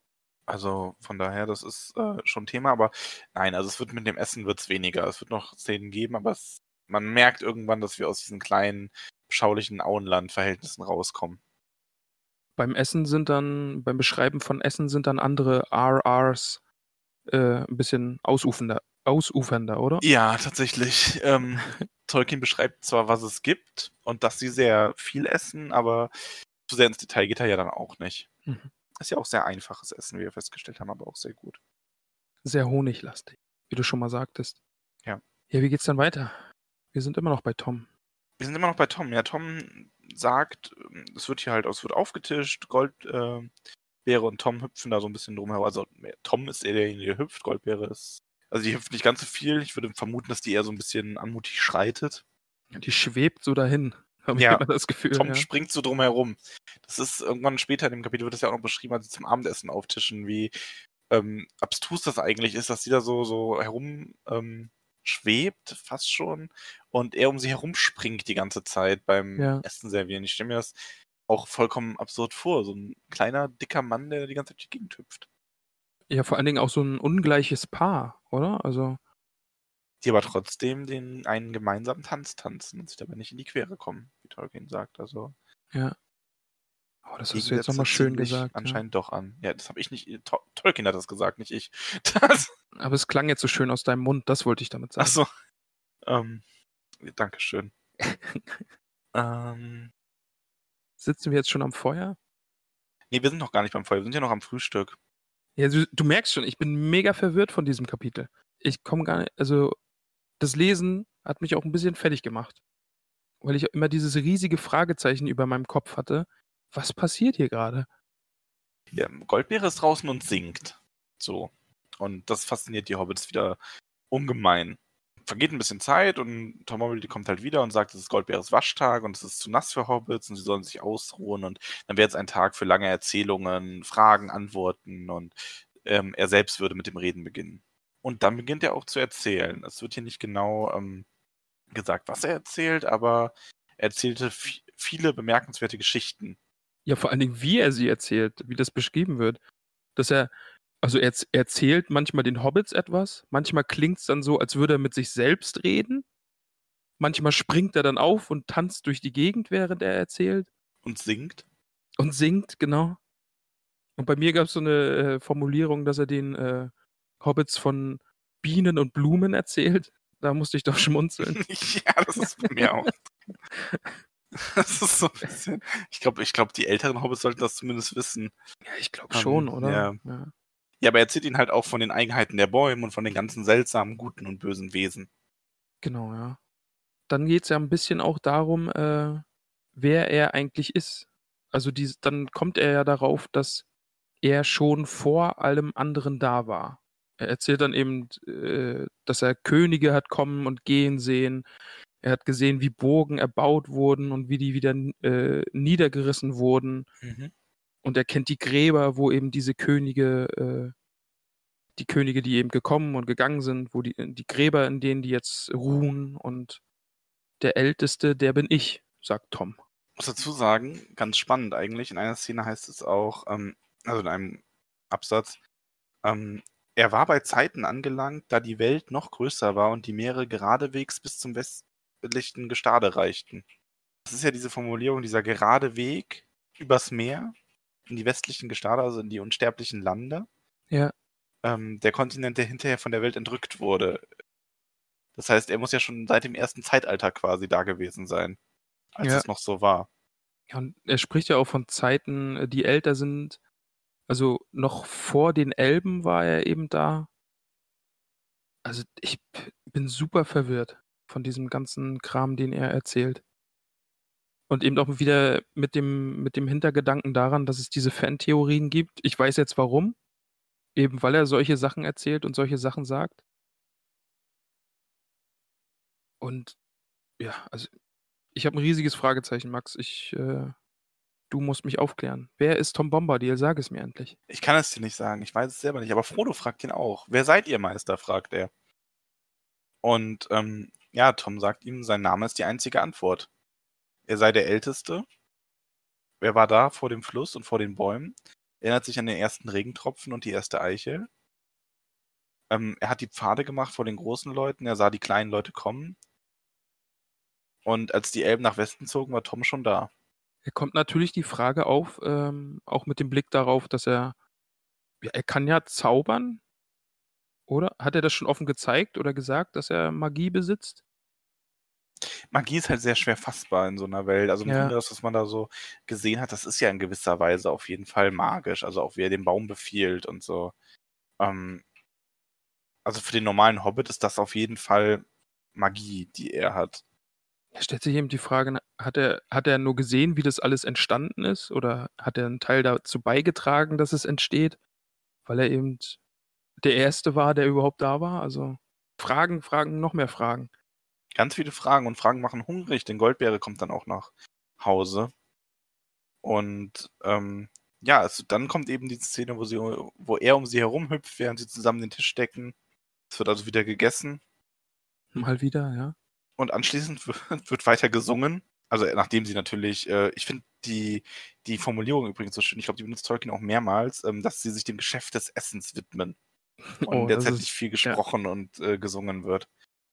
Also von daher, das ist äh, schon Thema, aber nein, also es wird mit dem Essen wird's weniger. Es wird noch Szenen geben, aber es, man merkt irgendwann, dass wir aus diesen kleinen, beschaulichen Auenland-Verhältnissen rauskommen. beim Essen sind dann, beim Beschreiben von Essen sind dann andere RRs äh, ein bisschen ausufernder, ausufernder, oder? Ja, tatsächlich. Ähm, Tolkien beschreibt zwar, was es gibt und dass sie sehr viel essen, aber zu sehr ins Detail geht er ja dann auch nicht. Mhm. Ist ja auch sehr einfaches Essen, wie wir festgestellt haben, aber auch sehr gut. Sehr honiglastig, wie du schon mal sagtest. Ja. Ja, wie geht's dann weiter? Wir sind immer noch bei Tom. Wir sind immer noch bei Tom. Ja, Tom sagt, ähm, es wird hier halt, es wird aufgetischt, Goldbeere äh, und Tom hüpfen da so ein bisschen drumherum. Also Tom ist eher derjenige, der hüpft, Goldbeere ist. Also die hüpft nicht ganz so viel. Ich würde vermuten, dass die eher so ein bisschen anmutig schreitet. Die schwebt so dahin, habe Ja, ich immer das Gefühl. Tom ja. springt so drumherum. Das ist irgendwann später in dem Kapitel wird das ja auch noch beschrieben, als sie zum Abendessen auftischen, wie ähm, abstrus das eigentlich ist, dass sie da so, so herum ähm, schwebt, fast schon, und er um sie herum springt die ganze Zeit beim Ja. Essen servieren. Ich stelle mir das auch vollkommen absurd vor. So ein kleiner, dicker Mann, der die ganze Zeit durch die Gegend hüpft. Ja, vor allen Dingen auch so ein ungleiches Paar, oder? Also, Die aber trotzdem den einen gemeinsamen Tanz tanzen und sich dabei nicht in die Quere kommen, wie Tolkien sagt. Also ja. Oh, das hast du jetzt nochmal schön gesagt. Ja. Anscheinend doch an. Ja, das habe ich nicht. To Tolkien hat das gesagt, nicht ich. Das, Aber es klang jetzt so schön aus deinem Mund, das wollte ich damit sagen. achso. Ähm, Dankeschön. ähm, Sitzen wir jetzt schon am Feuer? nee, wir sind noch gar nicht beim Feuer. Wir sind ja noch am Frühstück. Ja, du, du merkst schon, ich bin mega verwirrt von diesem Kapitel. Ich komme gar nicht, also das Lesen hat mich auch ein bisschen fertig gemacht. Weil ich immer dieses riesige Fragezeichen über meinem Kopf hatte. Was passiert hier gerade? Ja, Goldbeere ist draußen und singt. So. Und das fasziniert die Hobbits wieder ungemein. Vergeht ein bisschen Zeit und Tom Bombadil kommt halt wieder und sagt, es ist Goldbeeres Waschtag und es ist zu nass für Hobbits und sie sollen sich ausruhen und dann wäre jetzt ein Tag für lange Erzählungen, Fragen, Antworten und ähm, er selbst würde mit dem Reden beginnen. Und dann beginnt er auch zu erzählen. Es wird hier nicht genau ähm, gesagt, was er erzählt, aber er erzählte vi- viele bemerkenswerte Geschichten. Ja, vor allen Dingen, wie er sie erzählt, wie das beschrieben wird. Dass er, also er erz- erzählt manchmal den Hobbits etwas, manchmal klingt es dann so, als würde er mit sich selbst reden. Manchmal springt er dann auf und tanzt durch die Gegend, während er erzählt. Und singt. Und singt, genau. Und bei mir gab es so eine äh, Formulierung, dass er den äh, Hobbits von Bienen und Blumen erzählt. Da musste ich doch schmunzeln. ja, das ist bei mir auch. Das ist so ein bisschen. Ich glaube, ich glaub, die älteren Hobbits sollten das zumindest wissen. Ja, ich glaube Ähm, schon, oder? ja. ja. Ja, aber er erzählt ihnen halt auch von den Eigenheiten der Bäume und von den ganzen seltsamen, guten und bösen Wesen. Genau, ja. Dann geht's ja 'n bisschen auch darum, äh, wer er eigentlich ist. Also, dies dann kommt er ja darauf, dass er schon vor allem anderen da war. Er erzählt dann eben, äh, dass er Könige hat kommen und gehen sehen. Er hat gesehen, wie Burgen erbaut wurden und wie die wieder äh, niedergerissen wurden. Mhm. Und er kennt die Gräber, wo eben diese Könige äh, die Könige, die eben gekommen und gegangen sind, wo die die Gräber, in denen die jetzt ruhen und der Älteste, der bin ich, sagt Tom. Muss dazu sagen, ganz spannend eigentlich, in einer Szene heißt es auch, ähm also in einem Absatz, ähm, er war bei Zeiten angelangt, da die Welt noch größer war und die Meere geradewegs bis zum westlichen Gestade reichten. Das ist ja diese Formulierung, dieser gerade Weg übers Meer in die westlichen Gestade, also in die unsterblichen Lande. Ja. Ähm, der Kontinent, der hinterher von der Welt entrückt wurde. Das heißt, er muss ja schon seit dem ersten Zeitalter quasi da gewesen sein, als Ja. es noch so war. Ja, und er spricht ja auch von Zeiten, äh, die älter sind. Also, noch vor den Elben war er eben da. Also, ich bin super verwirrt von diesem ganzen Kram, den er erzählt. Und eben auch wieder mit dem mit dem Hintergedanken daran, dass es diese Fantheorien gibt. Ich weiß jetzt warum. Eben weil er solche Sachen erzählt und solche Sachen sagt. Und ja, also, ich habe 'n riesiges Fragezeichen, Max. Ich, äh du musst mich aufklären. Wer ist Tom Bombadil? Sag es mir endlich. Ich kann es dir nicht sagen, ich weiß es selber nicht, aber Frodo fragt ihn auch: „Wer seid ihr, Meister?“ fragt er. Und, ähm, ja, Tom sagt ihm, sein Name ist die einzige Antwort. Er sei der Älteste. Er war da vor dem Fluss und vor den Bäumen, erinnert sich an den ersten Regentropfen und die erste Eichel. Ähm, er hat die Pfade gemacht vor den großen Leuten, er sah die kleinen Leute kommen. Und als die Elben nach Westen zogen, war Tom schon da. Da kommt natürlich die Frage auf, ähm, auch mit dem Blick darauf, dass er ja, er kann ja zaubern. Oder? Hat er das schon offen gezeigt oder gesagt, dass er Magie besitzt? Magie ist halt sehr schwer fassbar in so 'ner Welt. Also, Ja. Das, was man da so gesehen hat, das ist ja in gewisser Weise auf jeden Fall magisch. Also, auch wie er den Baum befiehlt und so. Ähm also, für den normalen Hobbit ist das auf jeden Fall Magie, die er hat. Da stellt sich eben die Frage, ne, hat er hat er nur gesehen, wie das alles entstanden ist oder hat er 'n Teil dazu beigetragen, dass es entsteht, weil er eben der Erste war, der überhaupt da war? Also, Fragen, Fragen, noch mehr Fragen. Ganz viele Fragen und Fragen machen hungrig, denn Goldbeere kommt dann auch nach Hause. Und, ähm, ja, also, dann kommt eben die Szene, wo sie wo er um sie herumhüpft, während sie zusammen den Tisch decken. Es wird also wieder gegessen. Mal wieder, ja. Und anschließend wird wird weiter gesungen. Also, nachdem sie natürlich äh, ich finde die die Formulierung übrigens so schön, ich glaube, die benutzt Tolkien auch mehrmals, ähm, dass sie sich dem Geschäft des Essens widmen. Und Oh, derzeit ist nicht viel ja. gesprochen und, äh, gesungen wird.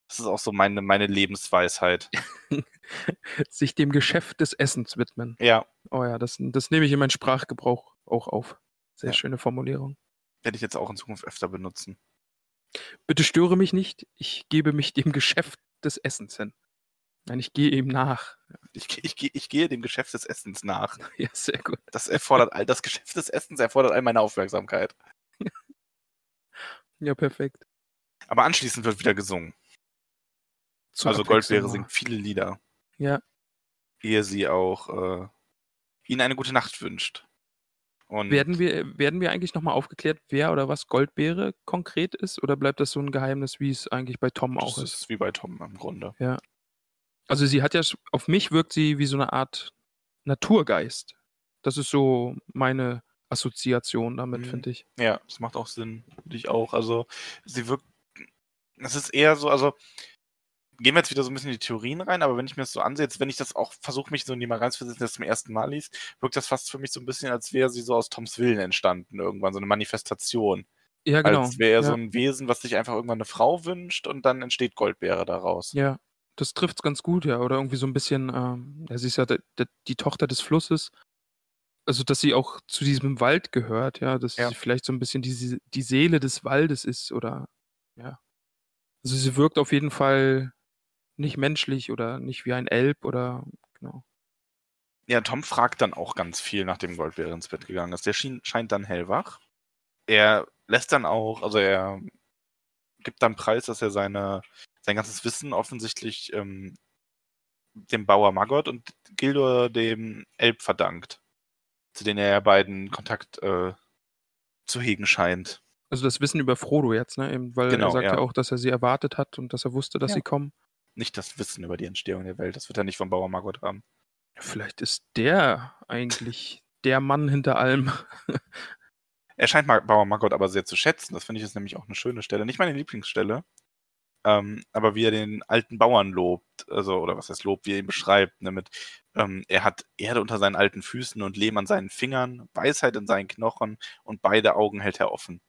Das ist auch so meine meine Lebensweisheit. Sich dem Geschäft des Essens widmen. Ja. Oh ja, das das nehme ich in meinen Sprachgebrauch auch auf. Sehr Ja. schöne Formulierung. Werde ich jetzt auch in Zukunft öfter benutzen. Bitte störe mich nicht, ich gebe mich dem Geschäft des Essens hin. Nein, ich gehe ihm nach. Ich gehe ich ich gehe dem Geschäft des Essens nach. Ja, sehr gut. Das erfordert all das Geschäft des Essens erfordert all meine Aufmerksamkeit. Ja, perfekt. Aber anschließend wird wieder gesungen. Zur Also, Goldbeere singt viele Lieder. Ja. Ehe sie auch, äh, ihnen eine gute Nacht wünscht. Und Werden wir werden wir eigentlich noch mal aufgeklärt, wer oder was Goldbeere konkret ist oder bleibt das so 'n Geheimnis, wie es eigentlich bei Tom auch das ist? ist wie bei Tom im Grunde. Ja. Also, sie hat ja auf mich wirkt sie wie so 'ne Art Naturgeist. Das ist so meine Assoziation damit, Mhm. finde ich. Ja, das macht auch Sinn, finde ich auch. Also, sie wirkt es ist eher so also, gehen wir jetzt wieder so 'n bisschen in die Theorien rein, aber wenn ich mir das so ansehe, jetzt wenn ich das auch versuche, mich so in jemanden reinzuversetzen, der das zum ersten Mal liest, wirkt das fast für mich so 'n bisschen, als wäre sie so aus Toms Willen entstanden irgendwann, so 'ne Manifestation. Ja, genau. Als wäre er so Ja. 'n Wesen, was sich einfach irgendwann 'ne Frau wünscht und dann entsteht Goldbeere daraus. Ja, das trifft's ganz gut, ja. Oder irgendwie so 'n bisschen, ähm ja, sie ist ja d d die Tochter des Flusses. Also, dass sie auch zu diesem Wald gehört, ja, dass Ja. sie vielleicht so 'n bisschen diese die Seele des Waldes ist oder ja. Also, sie wirkt auf jeden Fall nicht menschlich oder nicht wie ein Elb oder genau. Ja, Tom fragt dann auch ganz viel, nachdem Goldbeere ins Bett gegangen ist. Der schien scheint dann hellwach. Er lässt dann auch also, er gibt dann preis, dass er seine sein ganzes Wissen offensichtlich ähm, dem Bauer Maggot und Gildor dem Elb verdankt, zu denen er ja beiden Kontakt äh, zu hegen scheint. Also das Wissen über Frodo jetzt, ne? Eben, weil Genau, er sagt ja. ja. auch, dass er sie erwartet hat und dass er wusste, dass Ja. sie kommen. Nicht das Wissen über die Entstehung der Welt, das wird er nicht vom Bauer Maggot haben. Vielleicht ist der eigentlich der Mann hinter allem. Er scheint Bauer Maggot aber sehr zu schätzen. Das finde ich ist nämlich auch eine schöne Stelle. Nicht meine Lieblingsstelle. Ähm, aber wie er den alten Bauern lobt, also, oder was heißt lobt, wie er ihn beschreibt, ne, mit, ähm, er hat Erde unter seinen alten Füßen und Lehm an seinen Fingern, Weisheit in seinen Knochen und beide Augen hält er offen.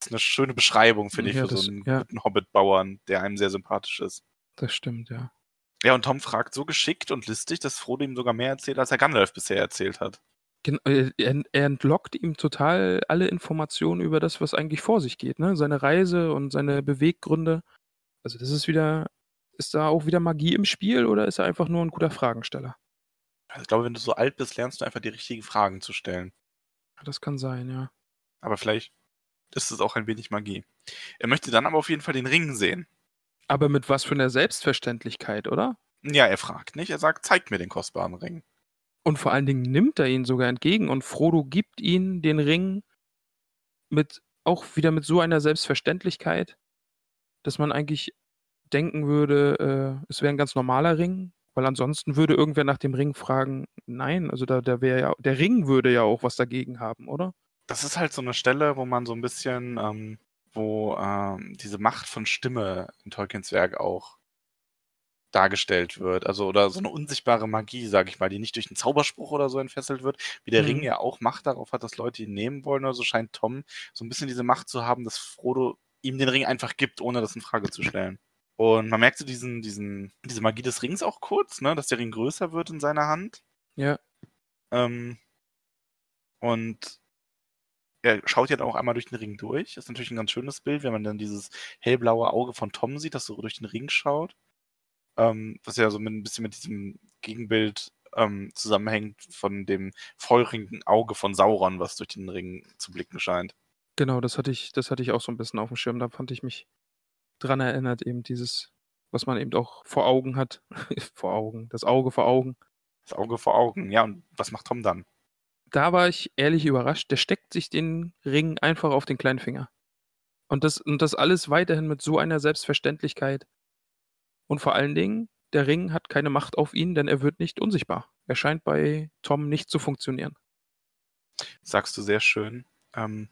Das ist eine schöne Beschreibung, finde ich, Ja, für das- so einen ja. guten Hobbit-Bauern, der einem sehr sympathisch ist. Das stimmt, ja. Ja, und Tom fragt so geschickt und listig, dass Frodo ihm sogar mehr erzählt, als er Gandalf bisher erzählt hat. Äh, er, er entlockt ihm total alle Informationen über das, was eigentlich vor sich geht, ne? Seine Reise und seine Beweggründe. Also das ist wieder, ist da auch wieder Magie im Spiel oder ist er einfach nur ein guter Fragensteller? Also ich glaube, wenn du so alt bist, lernst du einfach die richtigen Fragen zu stellen. Das kann sein, ja. Aber vielleicht ist es auch ein wenig Magie. Er möchte dann aber auf jeden Fall den Ring sehen. Aber mit was für einer Selbstverständlichkeit, oder? Ja, er fragt nicht, er sagt, zeig mir den kostbaren Ring. Und vor allen Dingen nimmt er ihn sogar entgegen und Frodo gibt ihn den Ring mit auch wieder mit so einer Selbstverständlichkeit, dass man eigentlich denken würde, äh, es wäre ein ganz normaler Ring, weil ansonsten würde irgendwer nach dem Ring fragen, nein, also da, da wäre ja, der Ring würde ja auch was dagegen haben, oder? Das ist halt so eine Stelle, wo man so ein bisschen, ähm, wo ähm, diese Macht von Stimme in Tolkiens Werk auch dargestellt wird. Also, oder so eine unsichtbare Magie, sage ich mal, die nicht durch einen Zauberspruch oder so entfesselt wird, wie der Mhm. Ring ja auch Macht darauf hat, dass Leute ihn nehmen wollen oder so, scheint Tom so ein bisschen diese Macht zu haben, dass Frodo ihm den Ring einfach gibt, ohne das in Frage zu stellen. Und man merkt so diesen, diesen, diese Magie des Rings auch kurz, ne, dass der Ring größer wird in seiner Hand. Ja. Ähm, und er schaut ja dann auch einmal durch den Ring durch. Ist natürlich ein ganz schönes Bild, wenn man dann dieses hellblaue Auge von Tom sieht, das so durch den Ring schaut. Ähm, was ja so mit, ein bisschen mit diesem Gegenbild ähm, zusammenhängt von dem feurigen Auge von Sauron, was durch den Ring zu blicken scheint. Genau, das hatte ich, das hatte ich auch so ein bisschen auf dem Schirm. Da fand ich mich dran erinnert, eben dieses, was man eben auch vor Augen hat. vor Augen, das Auge vor Augen. Das Auge vor Augen. Ja, und was macht Tom dann? Da war ich ehrlich überrascht. Der steckt sich den Ring einfach auf den kleinen Finger. Und das, und das alles weiterhin mit so einer Selbstverständlichkeit. Und vor allen Dingen, der Ring hat keine Macht auf ihn, denn er wird nicht unsichtbar. Er scheint bei Tom nicht zu funktionieren. Sagst du sehr schön. Ähm,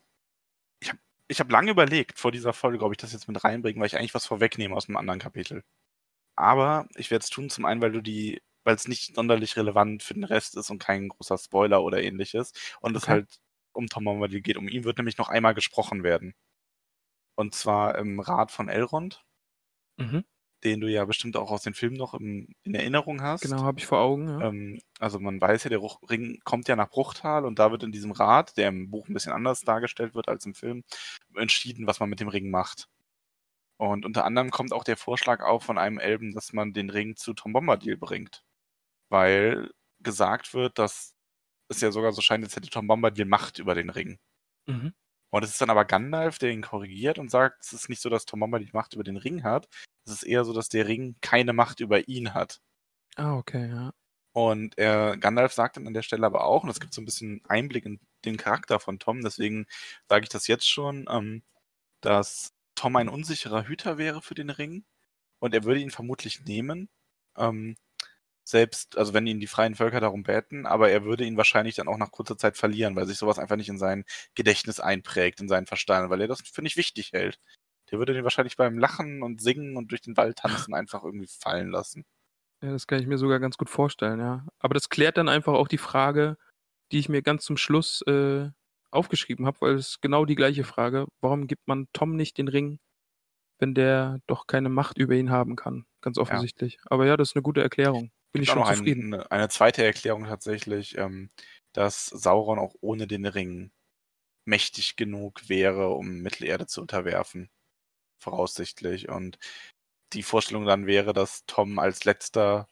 ich habe lange überlegt, vor dieser Folge, ob ich das jetzt mit reinbringe, weil ich eigentlich was vorwegnehme aus einem anderen Kapitel. Aber ich werde es tun, zum einen, weil du die, weil es nicht sonderlich relevant für den Rest ist und kein großer Spoiler oder ähnliches. Und es Okay. halt um Tom Bombadil geht. Um ihn wird nämlich noch einmal gesprochen werden. Und zwar im Rat von Elrond, Mhm. Den du ja bestimmt auch aus den Filmen noch im, in Erinnerung hast. Genau, habe ich vor Augen. Ja. Ähm, also man weiß ja, der Ring kommt ja nach Bruchtal und da wird in diesem Rat, der im Buch ein bisschen anders dargestellt wird als im Film, entschieden, was man mit dem Ring macht. Und unter anderem kommt auch der Vorschlag auf von einem Elben, dass man den Ring zu Tom Bombadil bringt. Weil gesagt wird, dass es ja sogar so scheint, als hätte Tom Bombadil Macht über den Ring. Mhm. Und es ist dann aber Gandalf, der ihn korrigiert und sagt, es ist nicht so, dass Tom Bombadil Macht über den Ring hat. Es ist eher so, dass der Ring keine Macht über ihn hat. Ah, okay, ja. Und er, Gandalf sagt dann an der Stelle aber auch, und es gibt so ein bisschen Einblick in den Charakter von Tom, deswegen sage ich das jetzt schon, ähm, dass Tom ein unsicherer Hüter wäre für den Ring und er würde ihn vermutlich nehmen, ähm, selbst, also wenn ihn die freien Völker darum bäten, aber er würde ihn wahrscheinlich dann auch nach kurzer Zeit verlieren, weil sich sowas einfach nicht in sein Gedächtnis einprägt, in seinen Verstand, weil er das für nicht wichtig hält. Der würde den wahrscheinlich beim Lachen und Singen und durch den Wald tanzen einfach irgendwie fallen lassen. Ja, das kann ich mir sogar ganz gut vorstellen, ja. Aber das klärt dann einfach auch die Frage, die ich mir ganz zum Schluss äh, aufgeschrieben habe, weil es genau die gleiche Frage. Warum gibt man Tom nicht den Ring, wenn der doch keine Macht über ihn haben kann? Ganz offensichtlich. Aber ja, das ist eine gute Erklärung. Bin ich schon noch zufrieden. Ein, eine, zweite Erklärung tatsächlich, ähm, dass Sauron auch ohne den Ring mächtig genug wäre, um Mittelerde zu unterwerfen. Voraussichtlich. Und die Vorstellung dann wäre, dass Tom als letzter,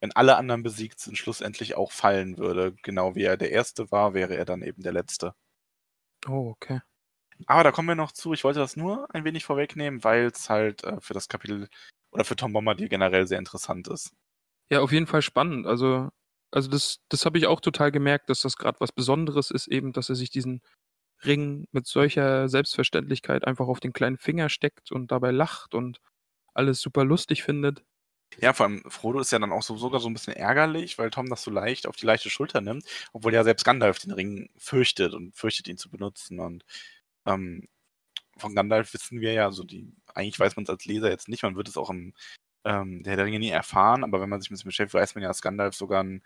wenn alle anderen besiegt sind, schlussendlich auch fallen würde. Genau wie er der Erste war, wäre er dann eben der Letzte. Oh, okay. Aber da kommen wir noch zu. Ich wollte das nur ein wenig vorwegnehmen, weil es halt äh, für das Kapitel oder für Tom Bombadil generell sehr interessant ist. Ja, auf jeden Fall spannend. Also, also das, das habe ich auch total gemerkt, dass das gerade was Besonderes ist, eben, dass er sich diesen Ring mit solcher Selbstverständlichkeit einfach auf den kleinen Finger steckt und dabei lacht und alles super lustig findet. Ja, vor allem Frodo ist ja dann auch so, sogar so ein bisschen ärgerlich, weil Tom das so leicht auf die leichte Schulter nimmt, obwohl ja selbst Gandalf den Ring fürchtet und fürchtet ihn zu benutzen. Und ähm, von Gandalf wissen wir ja, also die, eigentlich weiß man es als Leser jetzt nicht, man wird es auch im ähm, der Ringe nie erfahren, aber wenn man sich mit dem beschäftigt, weiß man ja, dass Gandalf sogar ein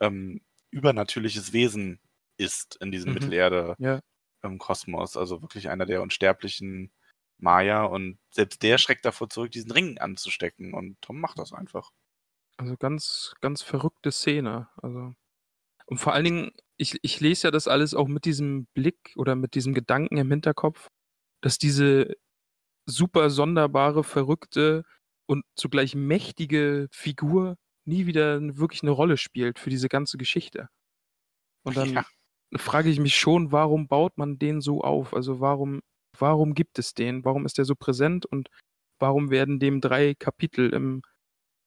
ähm, übernatürliches Wesen ist in diesem Mhm. Mittelerde Ja. im Kosmos. Also wirklich einer der unsterblichen Maya und selbst der schreckt davor zurück, diesen Ring anzustecken und Tom macht das einfach. Also ganz, ganz verrückte Szene. Also. Und vor allen Dingen, ich, ich lese ja das alles auch mit diesem Blick oder mit diesem Gedanken im Hinterkopf, dass diese super sonderbare, verrückte und zugleich mächtige Figur nie wieder wirklich eine Rolle spielt für diese ganze Geschichte. Und dann Ja. frage ich mich schon, warum baut man den so auf? Also warum, warum gibt es den? Warum ist der so präsent und warum werden dem drei Kapitel im,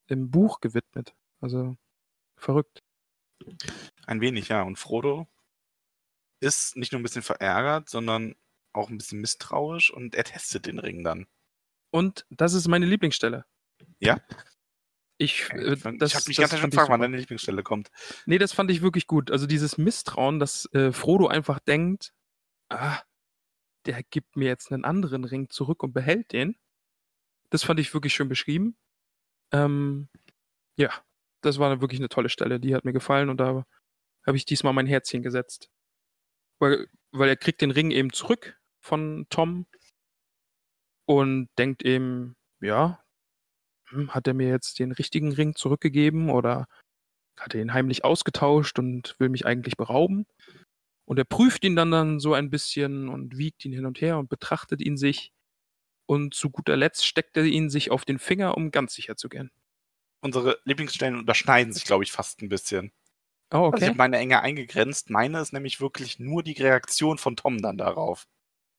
im Buch gewidmet? Also verrückt. Ein wenig, ja. Und Frodo ist nicht nur ein bisschen verärgert, sondern auch ein bisschen misstrauisch und er testet den Ring dann. Und das ist meine Lieblingsstelle. Ja? Ich, äh, ich das, habe mich ganz schön ich gefragt, wann deine Lieblingsstelle kommt. Nee, das fand ich wirklich gut. Also dieses Misstrauen, dass äh, Frodo einfach denkt, ah, der gibt mir jetzt einen anderen Ring zurück und behält den. Das fand ich wirklich schön beschrieben. Ähm, ja, das war wirklich eine tolle Stelle. Die hat mir gefallen und da habe ich diesmal mein Herzchen gesetzt. Weil, weil er kriegt den Ring eben zurück von Tom und denkt eben, ja, hat er mir jetzt den richtigen Ring zurückgegeben oder hat er ihn heimlich ausgetauscht und will mich eigentlich berauben? Und er prüft ihn dann, dann so ein bisschen und wiegt ihn hin und her und betrachtet ihn sich. Und zu guter Letzt steckt er ihn sich auf den Finger, um ganz sicher zu gehen. Unsere Lieblingsstellen überschneiden sich, glaube ich, fast ein bisschen. Oh, Also ich okay. habe meine enge eingegrenzt. Meine ist nämlich wirklich nur die Reaktion von Tom dann darauf.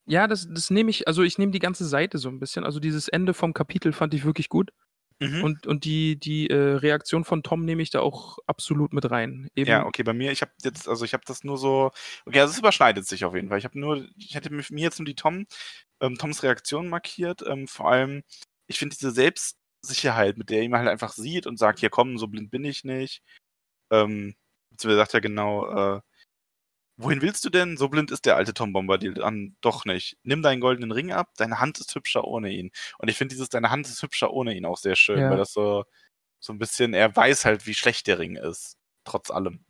Ja, das, das nehme ich, also ich nehme die ganze Seite so ein bisschen. Also dieses Ende vom Kapitel fand ich wirklich gut. Mhm. Und, und die, die äh, Reaktion von Tom nehme ich da auch absolut mit rein. Eben, Ja, okay, bei mir, ich habe jetzt, also ich habe das nur so, okay, also es überschneidet sich auf jeden Fall. Ich habe nur, ich hätte mir jetzt nur die Tom, ähm, Toms Reaktion markiert. Ähm, vor allem, ich finde diese Selbstsicherheit, mit der er ihn halt einfach sieht und sagt, hier komm, so blind bin ich nicht. Ähm, beziehungsweise sagt er genau, äh, wohin willst du denn? So blind ist der alte Tom Bombadil dann doch nicht. Nimm deinen goldenen Ring ab, deine Hand ist hübscher ohne ihn. Und ich finde dieses, deine Hand ist hübscher ohne ihn auch sehr schön, Ja. weil das so, so ein bisschen, er weiß halt, wie schlecht der Ring ist. Trotz allem.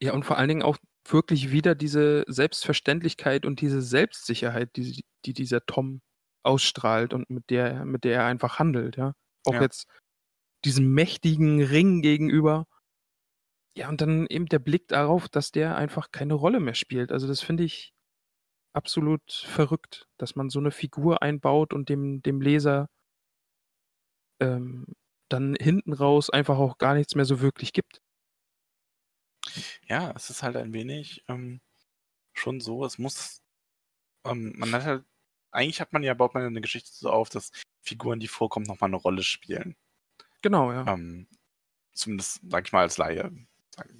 Ja, und vor allen Dingen auch wirklich wieder diese Selbstverständlichkeit und diese Selbstsicherheit, die, die dieser Tom ausstrahlt und mit der, mit der er einfach handelt, ja. Auch Ja. jetzt diesem mächtigen Ring gegenüber. Ja, und dann eben der Blick darauf, dass der einfach keine Rolle mehr spielt. Also das finde ich absolut verrückt, dass man so eine Figur einbaut und dem, dem Leser ähm, dann hinten raus einfach auch gar nichts mehr so wirklich gibt. Ja, es ist halt ein wenig ähm, schon so, es muss, ähm, man hat halt, eigentlich hat man ja, baut man eine Geschichte so auf, dass Figuren, die vorkommen, nochmal eine Rolle spielen. Genau, ja. Ähm, zumindest, sag ich mal, als Laie,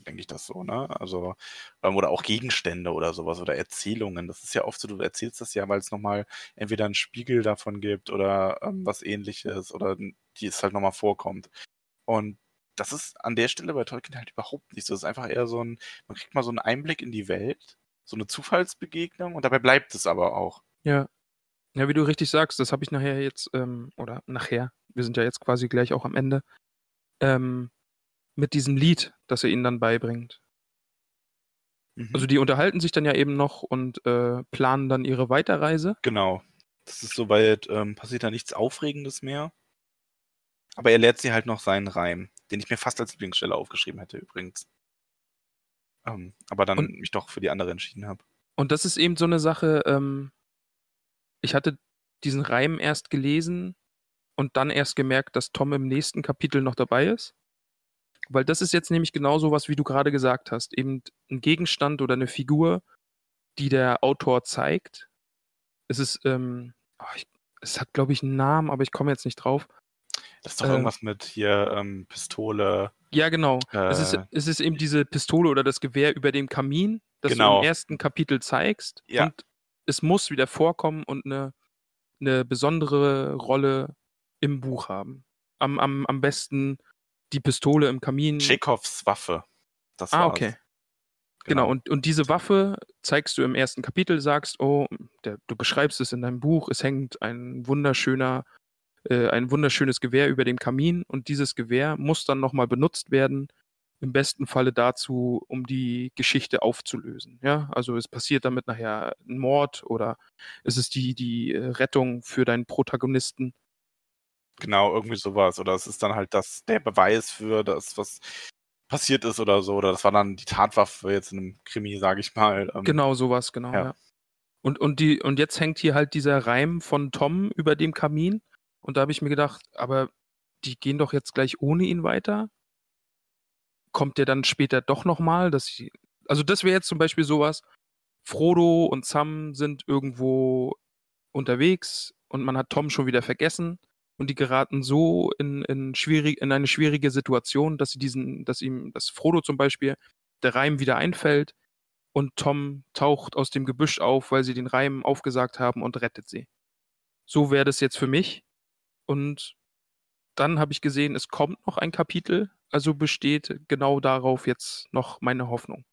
denke ich das so, ne? Also, ähm, oder auch Gegenstände oder sowas oder Erzählungen. Das ist ja oft so, du erzählst das ja, weil es nochmal entweder einen Spiegel davon gibt oder ähm, was ähnliches oder die es halt nochmal vorkommt. Und das ist an der Stelle bei Tolkien halt überhaupt nicht so. Es ist einfach eher so ein, man kriegt mal so einen Einblick in die Welt, so eine Zufallsbegegnung und dabei bleibt es aber auch. Ja. Ja, wie du richtig sagst, das habe ich nachher jetzt, ähm, oder nachher, wir sind ja jetzt quasi gleich auch am Ende, ähm, mit diesem Lied, das er ihnen dann beibringt. Mhm. Also die unterhalten sich dann ja eben noch und äh, planen dann ihre Weiterreise. Genau. Das ist soweit, ähm, passiert da nichts Aufregendes mehr. Aber er lehrt sie halt noch seinen Reim, den ich mir fast als Lieblingsstelle aufgeschrieben hätte übrigens. Ähm, aber dann Und- mich doch für die andere entschieden habe. Und das ist eben so eine Sache, ähm, ich hatte diesen Reim erst gelesen und dann erst gemerkt, dass Tom im nächsten Kapitel noch dabei ist. Weil das ist jetzt nämlich genau so was, wie du gerade gesagt hast. Eben ein Gegenstand oder eine Figur, die der Autor zeigt Es ist, ähm, oh, ich, es hat, glaube ich, einen Namen, aber ich komme jetzt nicht drauf. Das ist doch Äh, irgendwas mit hier ähm, Pistole. Ja, genau. Es, ist, Äh. es ist eben diese Pistole oder das Gewehr über dem Kamin, das du Genau. im ersten Kapitel zeigst. Ja. Und es muss wieder vorkommen und eine, eine besondere Rolle im Buch haben. Am, am, am besten die Pistole im Kamin. Tschechows Waffe. Das ah, war's. okay. Genau, und, und diese Waffe zeigst du im ersten Kapitel, sagst, oh, der, du beschreibst es in deinem Buch, es hängt ein wunderschöner, äh, ein wunderschönes Gewehr über dem Kamin und dieses Gewehr muss dann nochmal benutzt werden, im besten Falle dazu, um die Geschichte aufzulösen. Ja, also es passiert damit nachher ein Mord oder es ist die, die äh, Rettung für deinen Protagonisten. Genau, irgendwie sowas. Oder es ist dann halt das, der Beweis für das, was passiert ist oder so. Oder das war dann die Tatwaffe jetzt in einem Krimi, sage ich mal. Ähm, Genau sowas, genau, Ja. ja. Und, und, die, und jetzt hängt hier halt dieser Reim von Tom über dem Kamin. Und da habe ich mir gedacht, aber die gehen doch jetzt gleich ohne ihn weiter. Kommt der dann später doch nochmal? Also das wäre jetzt zum Beispiel sowas, Frodo und Sam sind irgendwo unterwegs und man hat Tom schon wieder vergessen und die geraten so in, in, schwierig, in eine schwierige Situation, dass sie diesen, dass ihm, dass Frodo zum Beispiel der Reim wieder einfällt und Tom taucht aus dem Gebüsch auf, weil sie den Reim aufgesagt haben und rettet sie. So wäre das jetzt für mich. Und dann habe ich gesehen, es kommt noch ein Kapitel, also besteht genau darauf jetzt noch meine Hoffnung.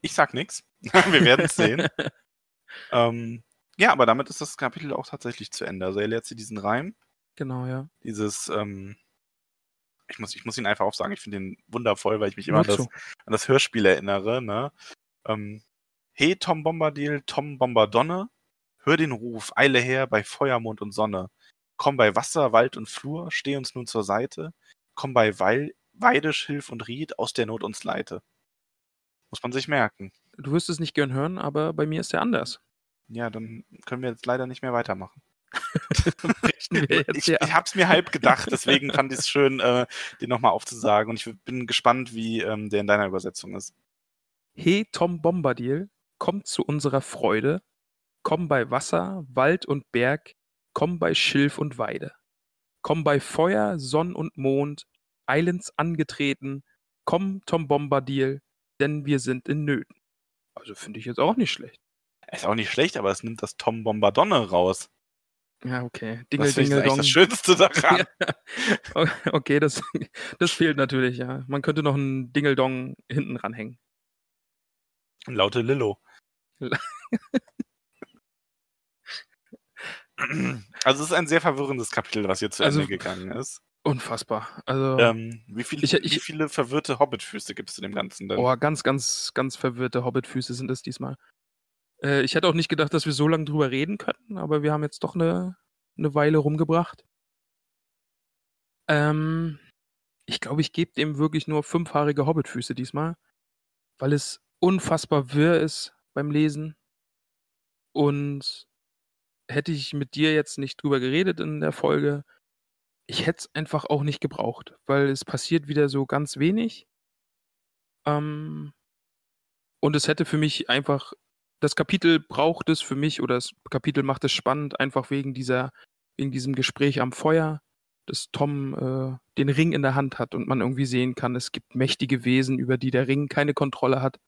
Ich sag nichts. Wir werden es sehen. ähm, ja, aber damit ist das Kapitel auch tatsächlich zu Ende. Also er lehrt sie diesen Reim, Genau, ja. dieses, ähm, ich muss, ich muss ihn einfach aufsagen, ich finde ihn wundervoll, weil ich mich immer an das, an das Hörspiel erinnere, ne? Ähm, hey Tom Bombadil, Tom Bombardonne, hör den Ruf, eile her bei Feuer, Mond und Sonne. Komm bei Wasser, Wald und Flur, steh uns nun zur Seite. Komm bei Weil, Weide, Schilf und Ried, aus der Not uns leite. Muss man sich merken. Du wirst es nicht gern hören, aber bei mir ist der anders. Ja, dann können wir jetzt leider nicht mehr weitermachen. Ich, ich hab's mir halb gedacht, deswegen fand ich es schön, äh, den nochmal aufzusagen. Und ich bin gespannt, wie ähm, der in deiner Übersetzung ist. He Tom Bombadil, komm zu unserer Freude, komm bei Wasser, Wald und Berg, komm bei Schilf und Weide. Komm bei Feuer, Sonn und Mond, eilends angetreten, komm Tom Bombadil, denn wir sind in Nöten. Also finde ich jetzt auch nicht schlecht. Ist auch nicht schlecht, aber es nimmt das Tom Bombardonne raus. Ja, okay. Das dingel, eigentlich dong. das Schönste daran. Ja. Okay, das, das fehlt natürlich, ja. Man könnte noch einen Dingeldong hinten ranhängen. Laute Lillo. Also es ist ein sehr verwirrendes Kapitel, was hier zu Also- Ende gegangen ist. Unfassbar. Also, Ähm, wie, viel, Ich- ich- wie viele verwirrte Hobbitfüße gibt es zu dem Ganzen denn? oh, ganz, ganz, ganz verwirrte Hobbitfüße sind es diesmal. Äh, ich hätte auch nicht gedacht, dass wir so lange drüber reden könnten, aber wir haben jetzt doch eine, eine Weile rumgebracht. Ähm, ich glaube, ich gebe dem wirklich nur fünfhaarige Hobbitfüße diesmal, weil es unfassbar wirr ist beim Lesen. Und hätte ich mit dir jetzt nicht drüber geredet in der Folge, ich hätte es einfach auch nicht gebraucht, weil es passiert wieder so ganz wenig. Ähm, und es hätte für mich einfach, das Kapitel braucht es für mich oder das Kapitel macht es spannend, einfach wegen dieser, wegen diesem Gespräch am Feuer, dass Tom äh, den Ring in der Hand hat und man irgendwie sehen kann, es gibt mächtige Wesen, über die der Ring keine Kontrolle hat.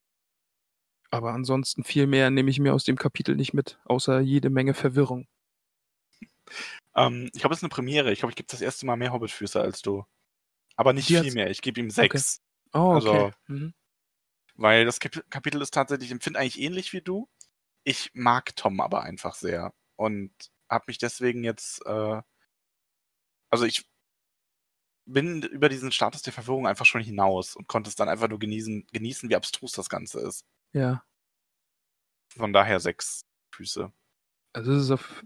Aber ansonsten viel mehr nehme ich mir aus dem Kapitel nicht mit, außer jede Menge Verwirrung. Ähm, ich glaube, es ist eine Premiere. Ich glaube, ich gebe das erste Mal mehr Hobbitfüße als du. Aber nicht Die viel hat's- mehr. Ich gebe ihm sechs. Oh, okay. Also- mhm. Weil das Kap Kapitel ist tatsächlich, ich empfinde eigentlich ähnlich wie du. Ich mag Tom aber einfach sehr. Und habe mich deswegen jetzt, äh, also ich bin über diesen Status der Verwirrung einfach schon hinaus und konnte es dann einfach nur genießen, genießen, wie abstrus das Ganze ist. Ja. Von daher sechs Füße. Also es ist auf.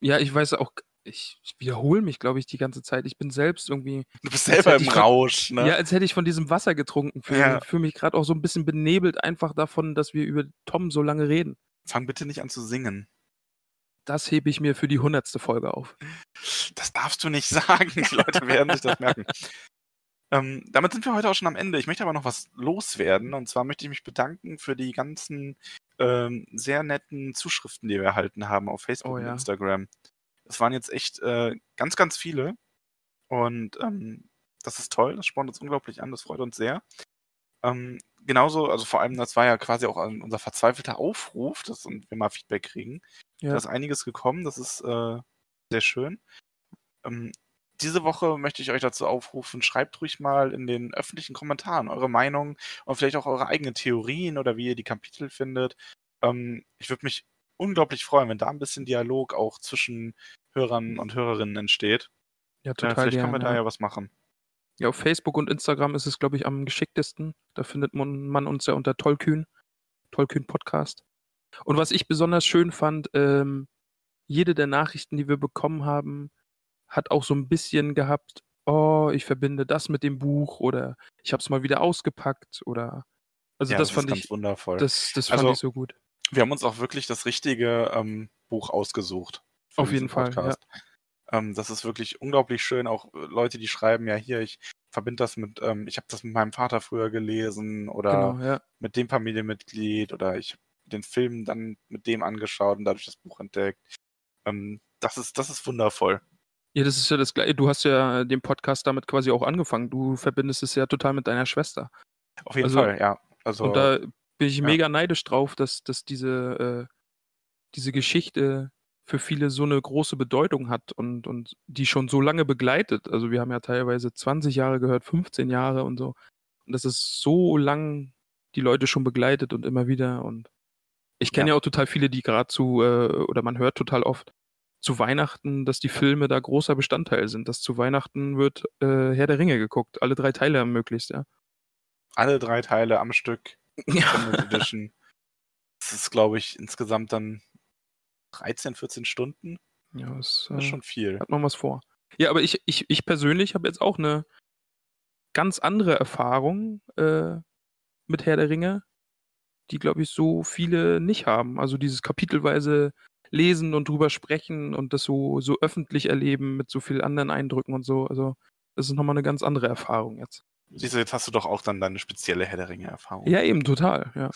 Ja, ich weiß auch, ich, ich wiederhole mich, glaube ich, die ganze Zeit. Ich bin selbst irgendwie. Du bist selber im ich von- Rausch, ne? Ja, als hätte ich von diesem Wasser getrunken. Fühle Ja. fühl mich gerade auch so ein bisschen benebelt, einfach davon, dass wir über Tom so lange reden. Fang bitte nicht an zu singen. Das hebe ich mir für die hundertste Folge auf. Das darfst du nicht sagen. Die Leute werden sich das merken. Ähm, damit sind wir heute auch schon am Ende. Ich möchte aber noch was loswerden. Und zwar möchte ich mich bedanken für die ganzen ähm, sehr netten Zuschriften, die wir erhalten haben auf Facebook Oh und ja. Instagram. Es waren jetzt echt äh, ganz, ganz viele. Und ähm, das ist toll. Das spornt uns unglaublich an. Das freut uns sehr. Ähm, genauso, also vor allem, das war ja quasi auch unser verzweifelter Aufruf, dass wir mal Feedback kriegen. Ja. Da ist einiges gekommen. Das ist äh, sehr schön. Ähm, diese Woche möchte ich euch dazu aufrufen, schreibt ruhig mal in den öffentlichen Kommentaren eure Meinung und vielleicht auch eure eigenen Theorien oder wie ihr die Kapitel findet. Ähm, ich würde mich unglaublich freuen, wenn da ein bisschen Dialog auch zwischen Hörern und Hörerinnen entsteht. Ja, Äh, total vielleicht können wir gern, da ja. was machen. Ja, auf Facebook und Instagram ist es, glaube ich, am geschicktesten. Da findet man, man uns ja unter Tollkühn. Tollkühn Podcast. Und was ich besonders schön fand, ähm, jede der Nachrichten, die wir bekommen haben, hat auch so ein bisschen gehabt, oh, ich verbinde das mit dem Buch oder ich habe es mal wieder ausgepackt oder also ja, das, ist fand ganz ich, wundervoll. das, das fand Also, ich so gut. Wir haben uns auch wirklich das richtige ähm, Buch ausgesucht. Auf jeden Fall, ja. Ähm, das ist wirklich unglaublich schön. Auch äh, Leute, die schreiben, ja hier, ich verbinde das mit, ähm, ich habe das mit meinem Vater früher gelesen oder Genau, ja. mit dem Familienmitglied oder ich habe den Film dann mit dem angeschaut und dadurch das Buch entdeckt. Ähm, das ist, das ist wundervoll. Ja, das ist ja das Gleiche. Du hast ja den Podcast damit quasi auch angefangen. Du verbindest es ja total mit deiner Schwester. Auf jeden Also- Fall, ja. Also Und da bin ich ja. mega neidisch drauf, dass, dass diese, äh, diese Geschichte für viele so eine große Bedeutung hat und, und die schon so lange begleitet. Also wir haben ja teilweise 20 Jahre gehört, 15 Jahre und so. Und das ist so lang die Leute schon begleitet und immer wieder. Und ich kenne Ja. ja. auch total viele, die gerade zu, äh, oder man hört total oft, zu Weihnachten, dass die Filme da großer Bestandteil sind. Dass zu Weihnachten wird äh, Herr der Ringe geguckt. Alle drei Teile möglichst, ja. alle drei Teile am Stück, Ja. Edition. Das ist, glaube ich, insgesamt dann 13, 14 Stunden. ja das, Das ist äh, schon viel. hat man was vor. Ja, aber ich, ich, ich persönlich habe jetzt auch eine ganz andere Erfahrung äh, mit Herr der Ringe, die, glaube ich, so viele nicht haben. Also dieses kapitelweise lesen und drüber sprechen und das so, so öffentlich erleben mit so vielen anderen Eindrücken und so. Also das ist nochmal eine ganz andere Erfahrung jetzt. Siehst du, jetzt hast du doch auch dann deine spezielle Herr der Ringe-Erfahrung. Ja, eben, total, ja.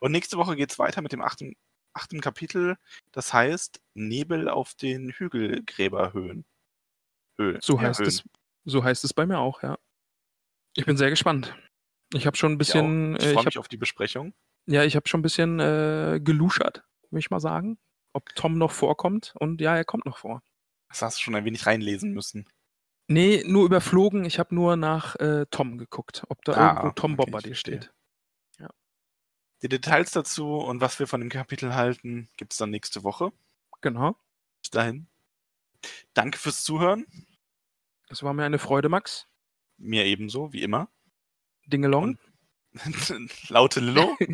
Und nächste Woche geht es weiter mit dem achten, achten Kapitel. Das heißt Nebel auf den Hügelgräberhöhen. Höhe. So heißt Höhen. es. So heißt es bei mir auch, ja. Ich bin sehr gespannt. Ich habe schon ein bisschen, ich äh, freue ich hab, mich auf die Besprechung. ja, ich habe schon ein bisschen äh, geluschert, würde ich mal sagen, ob Tom noch vorkommt. Und ja, er kommt noch vor. Das hast du schon ein wenig reinlesen müssen. Nee, nur überflogen. Ich habe nur nach äh, Tom geguckt, ob da Ah, irgendwo Tom okay, verstehe. steht. Die Details dazu und was wir von dem Kapitel halten, gibt es dann nächste Woche. Genau. Bis dahin. Danke fürs Zuhören. Es war mir eine Freude, Max. Mir ebenso, wie immer. Dingelong. Laute Lillo.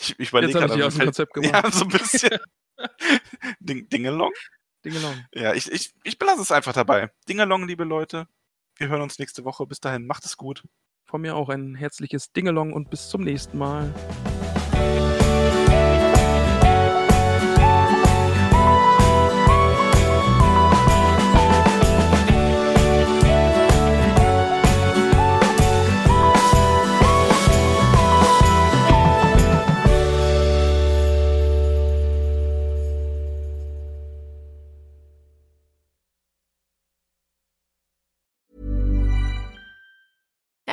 Ich ich überlege Jetzt habe ich gerade, aus dem Konzept gemacht. Ja, so ein bisschen. Ding, Dingelong. Dingelong. Ja, ich, ich, ich belasse es einfach dabei. Dingelong, liebe Leute. Wir hören uns nächste Woche. Bis dahin, macht es gut. Von mir auch ein herzliches Dingelong und bis zum nächsten Mal.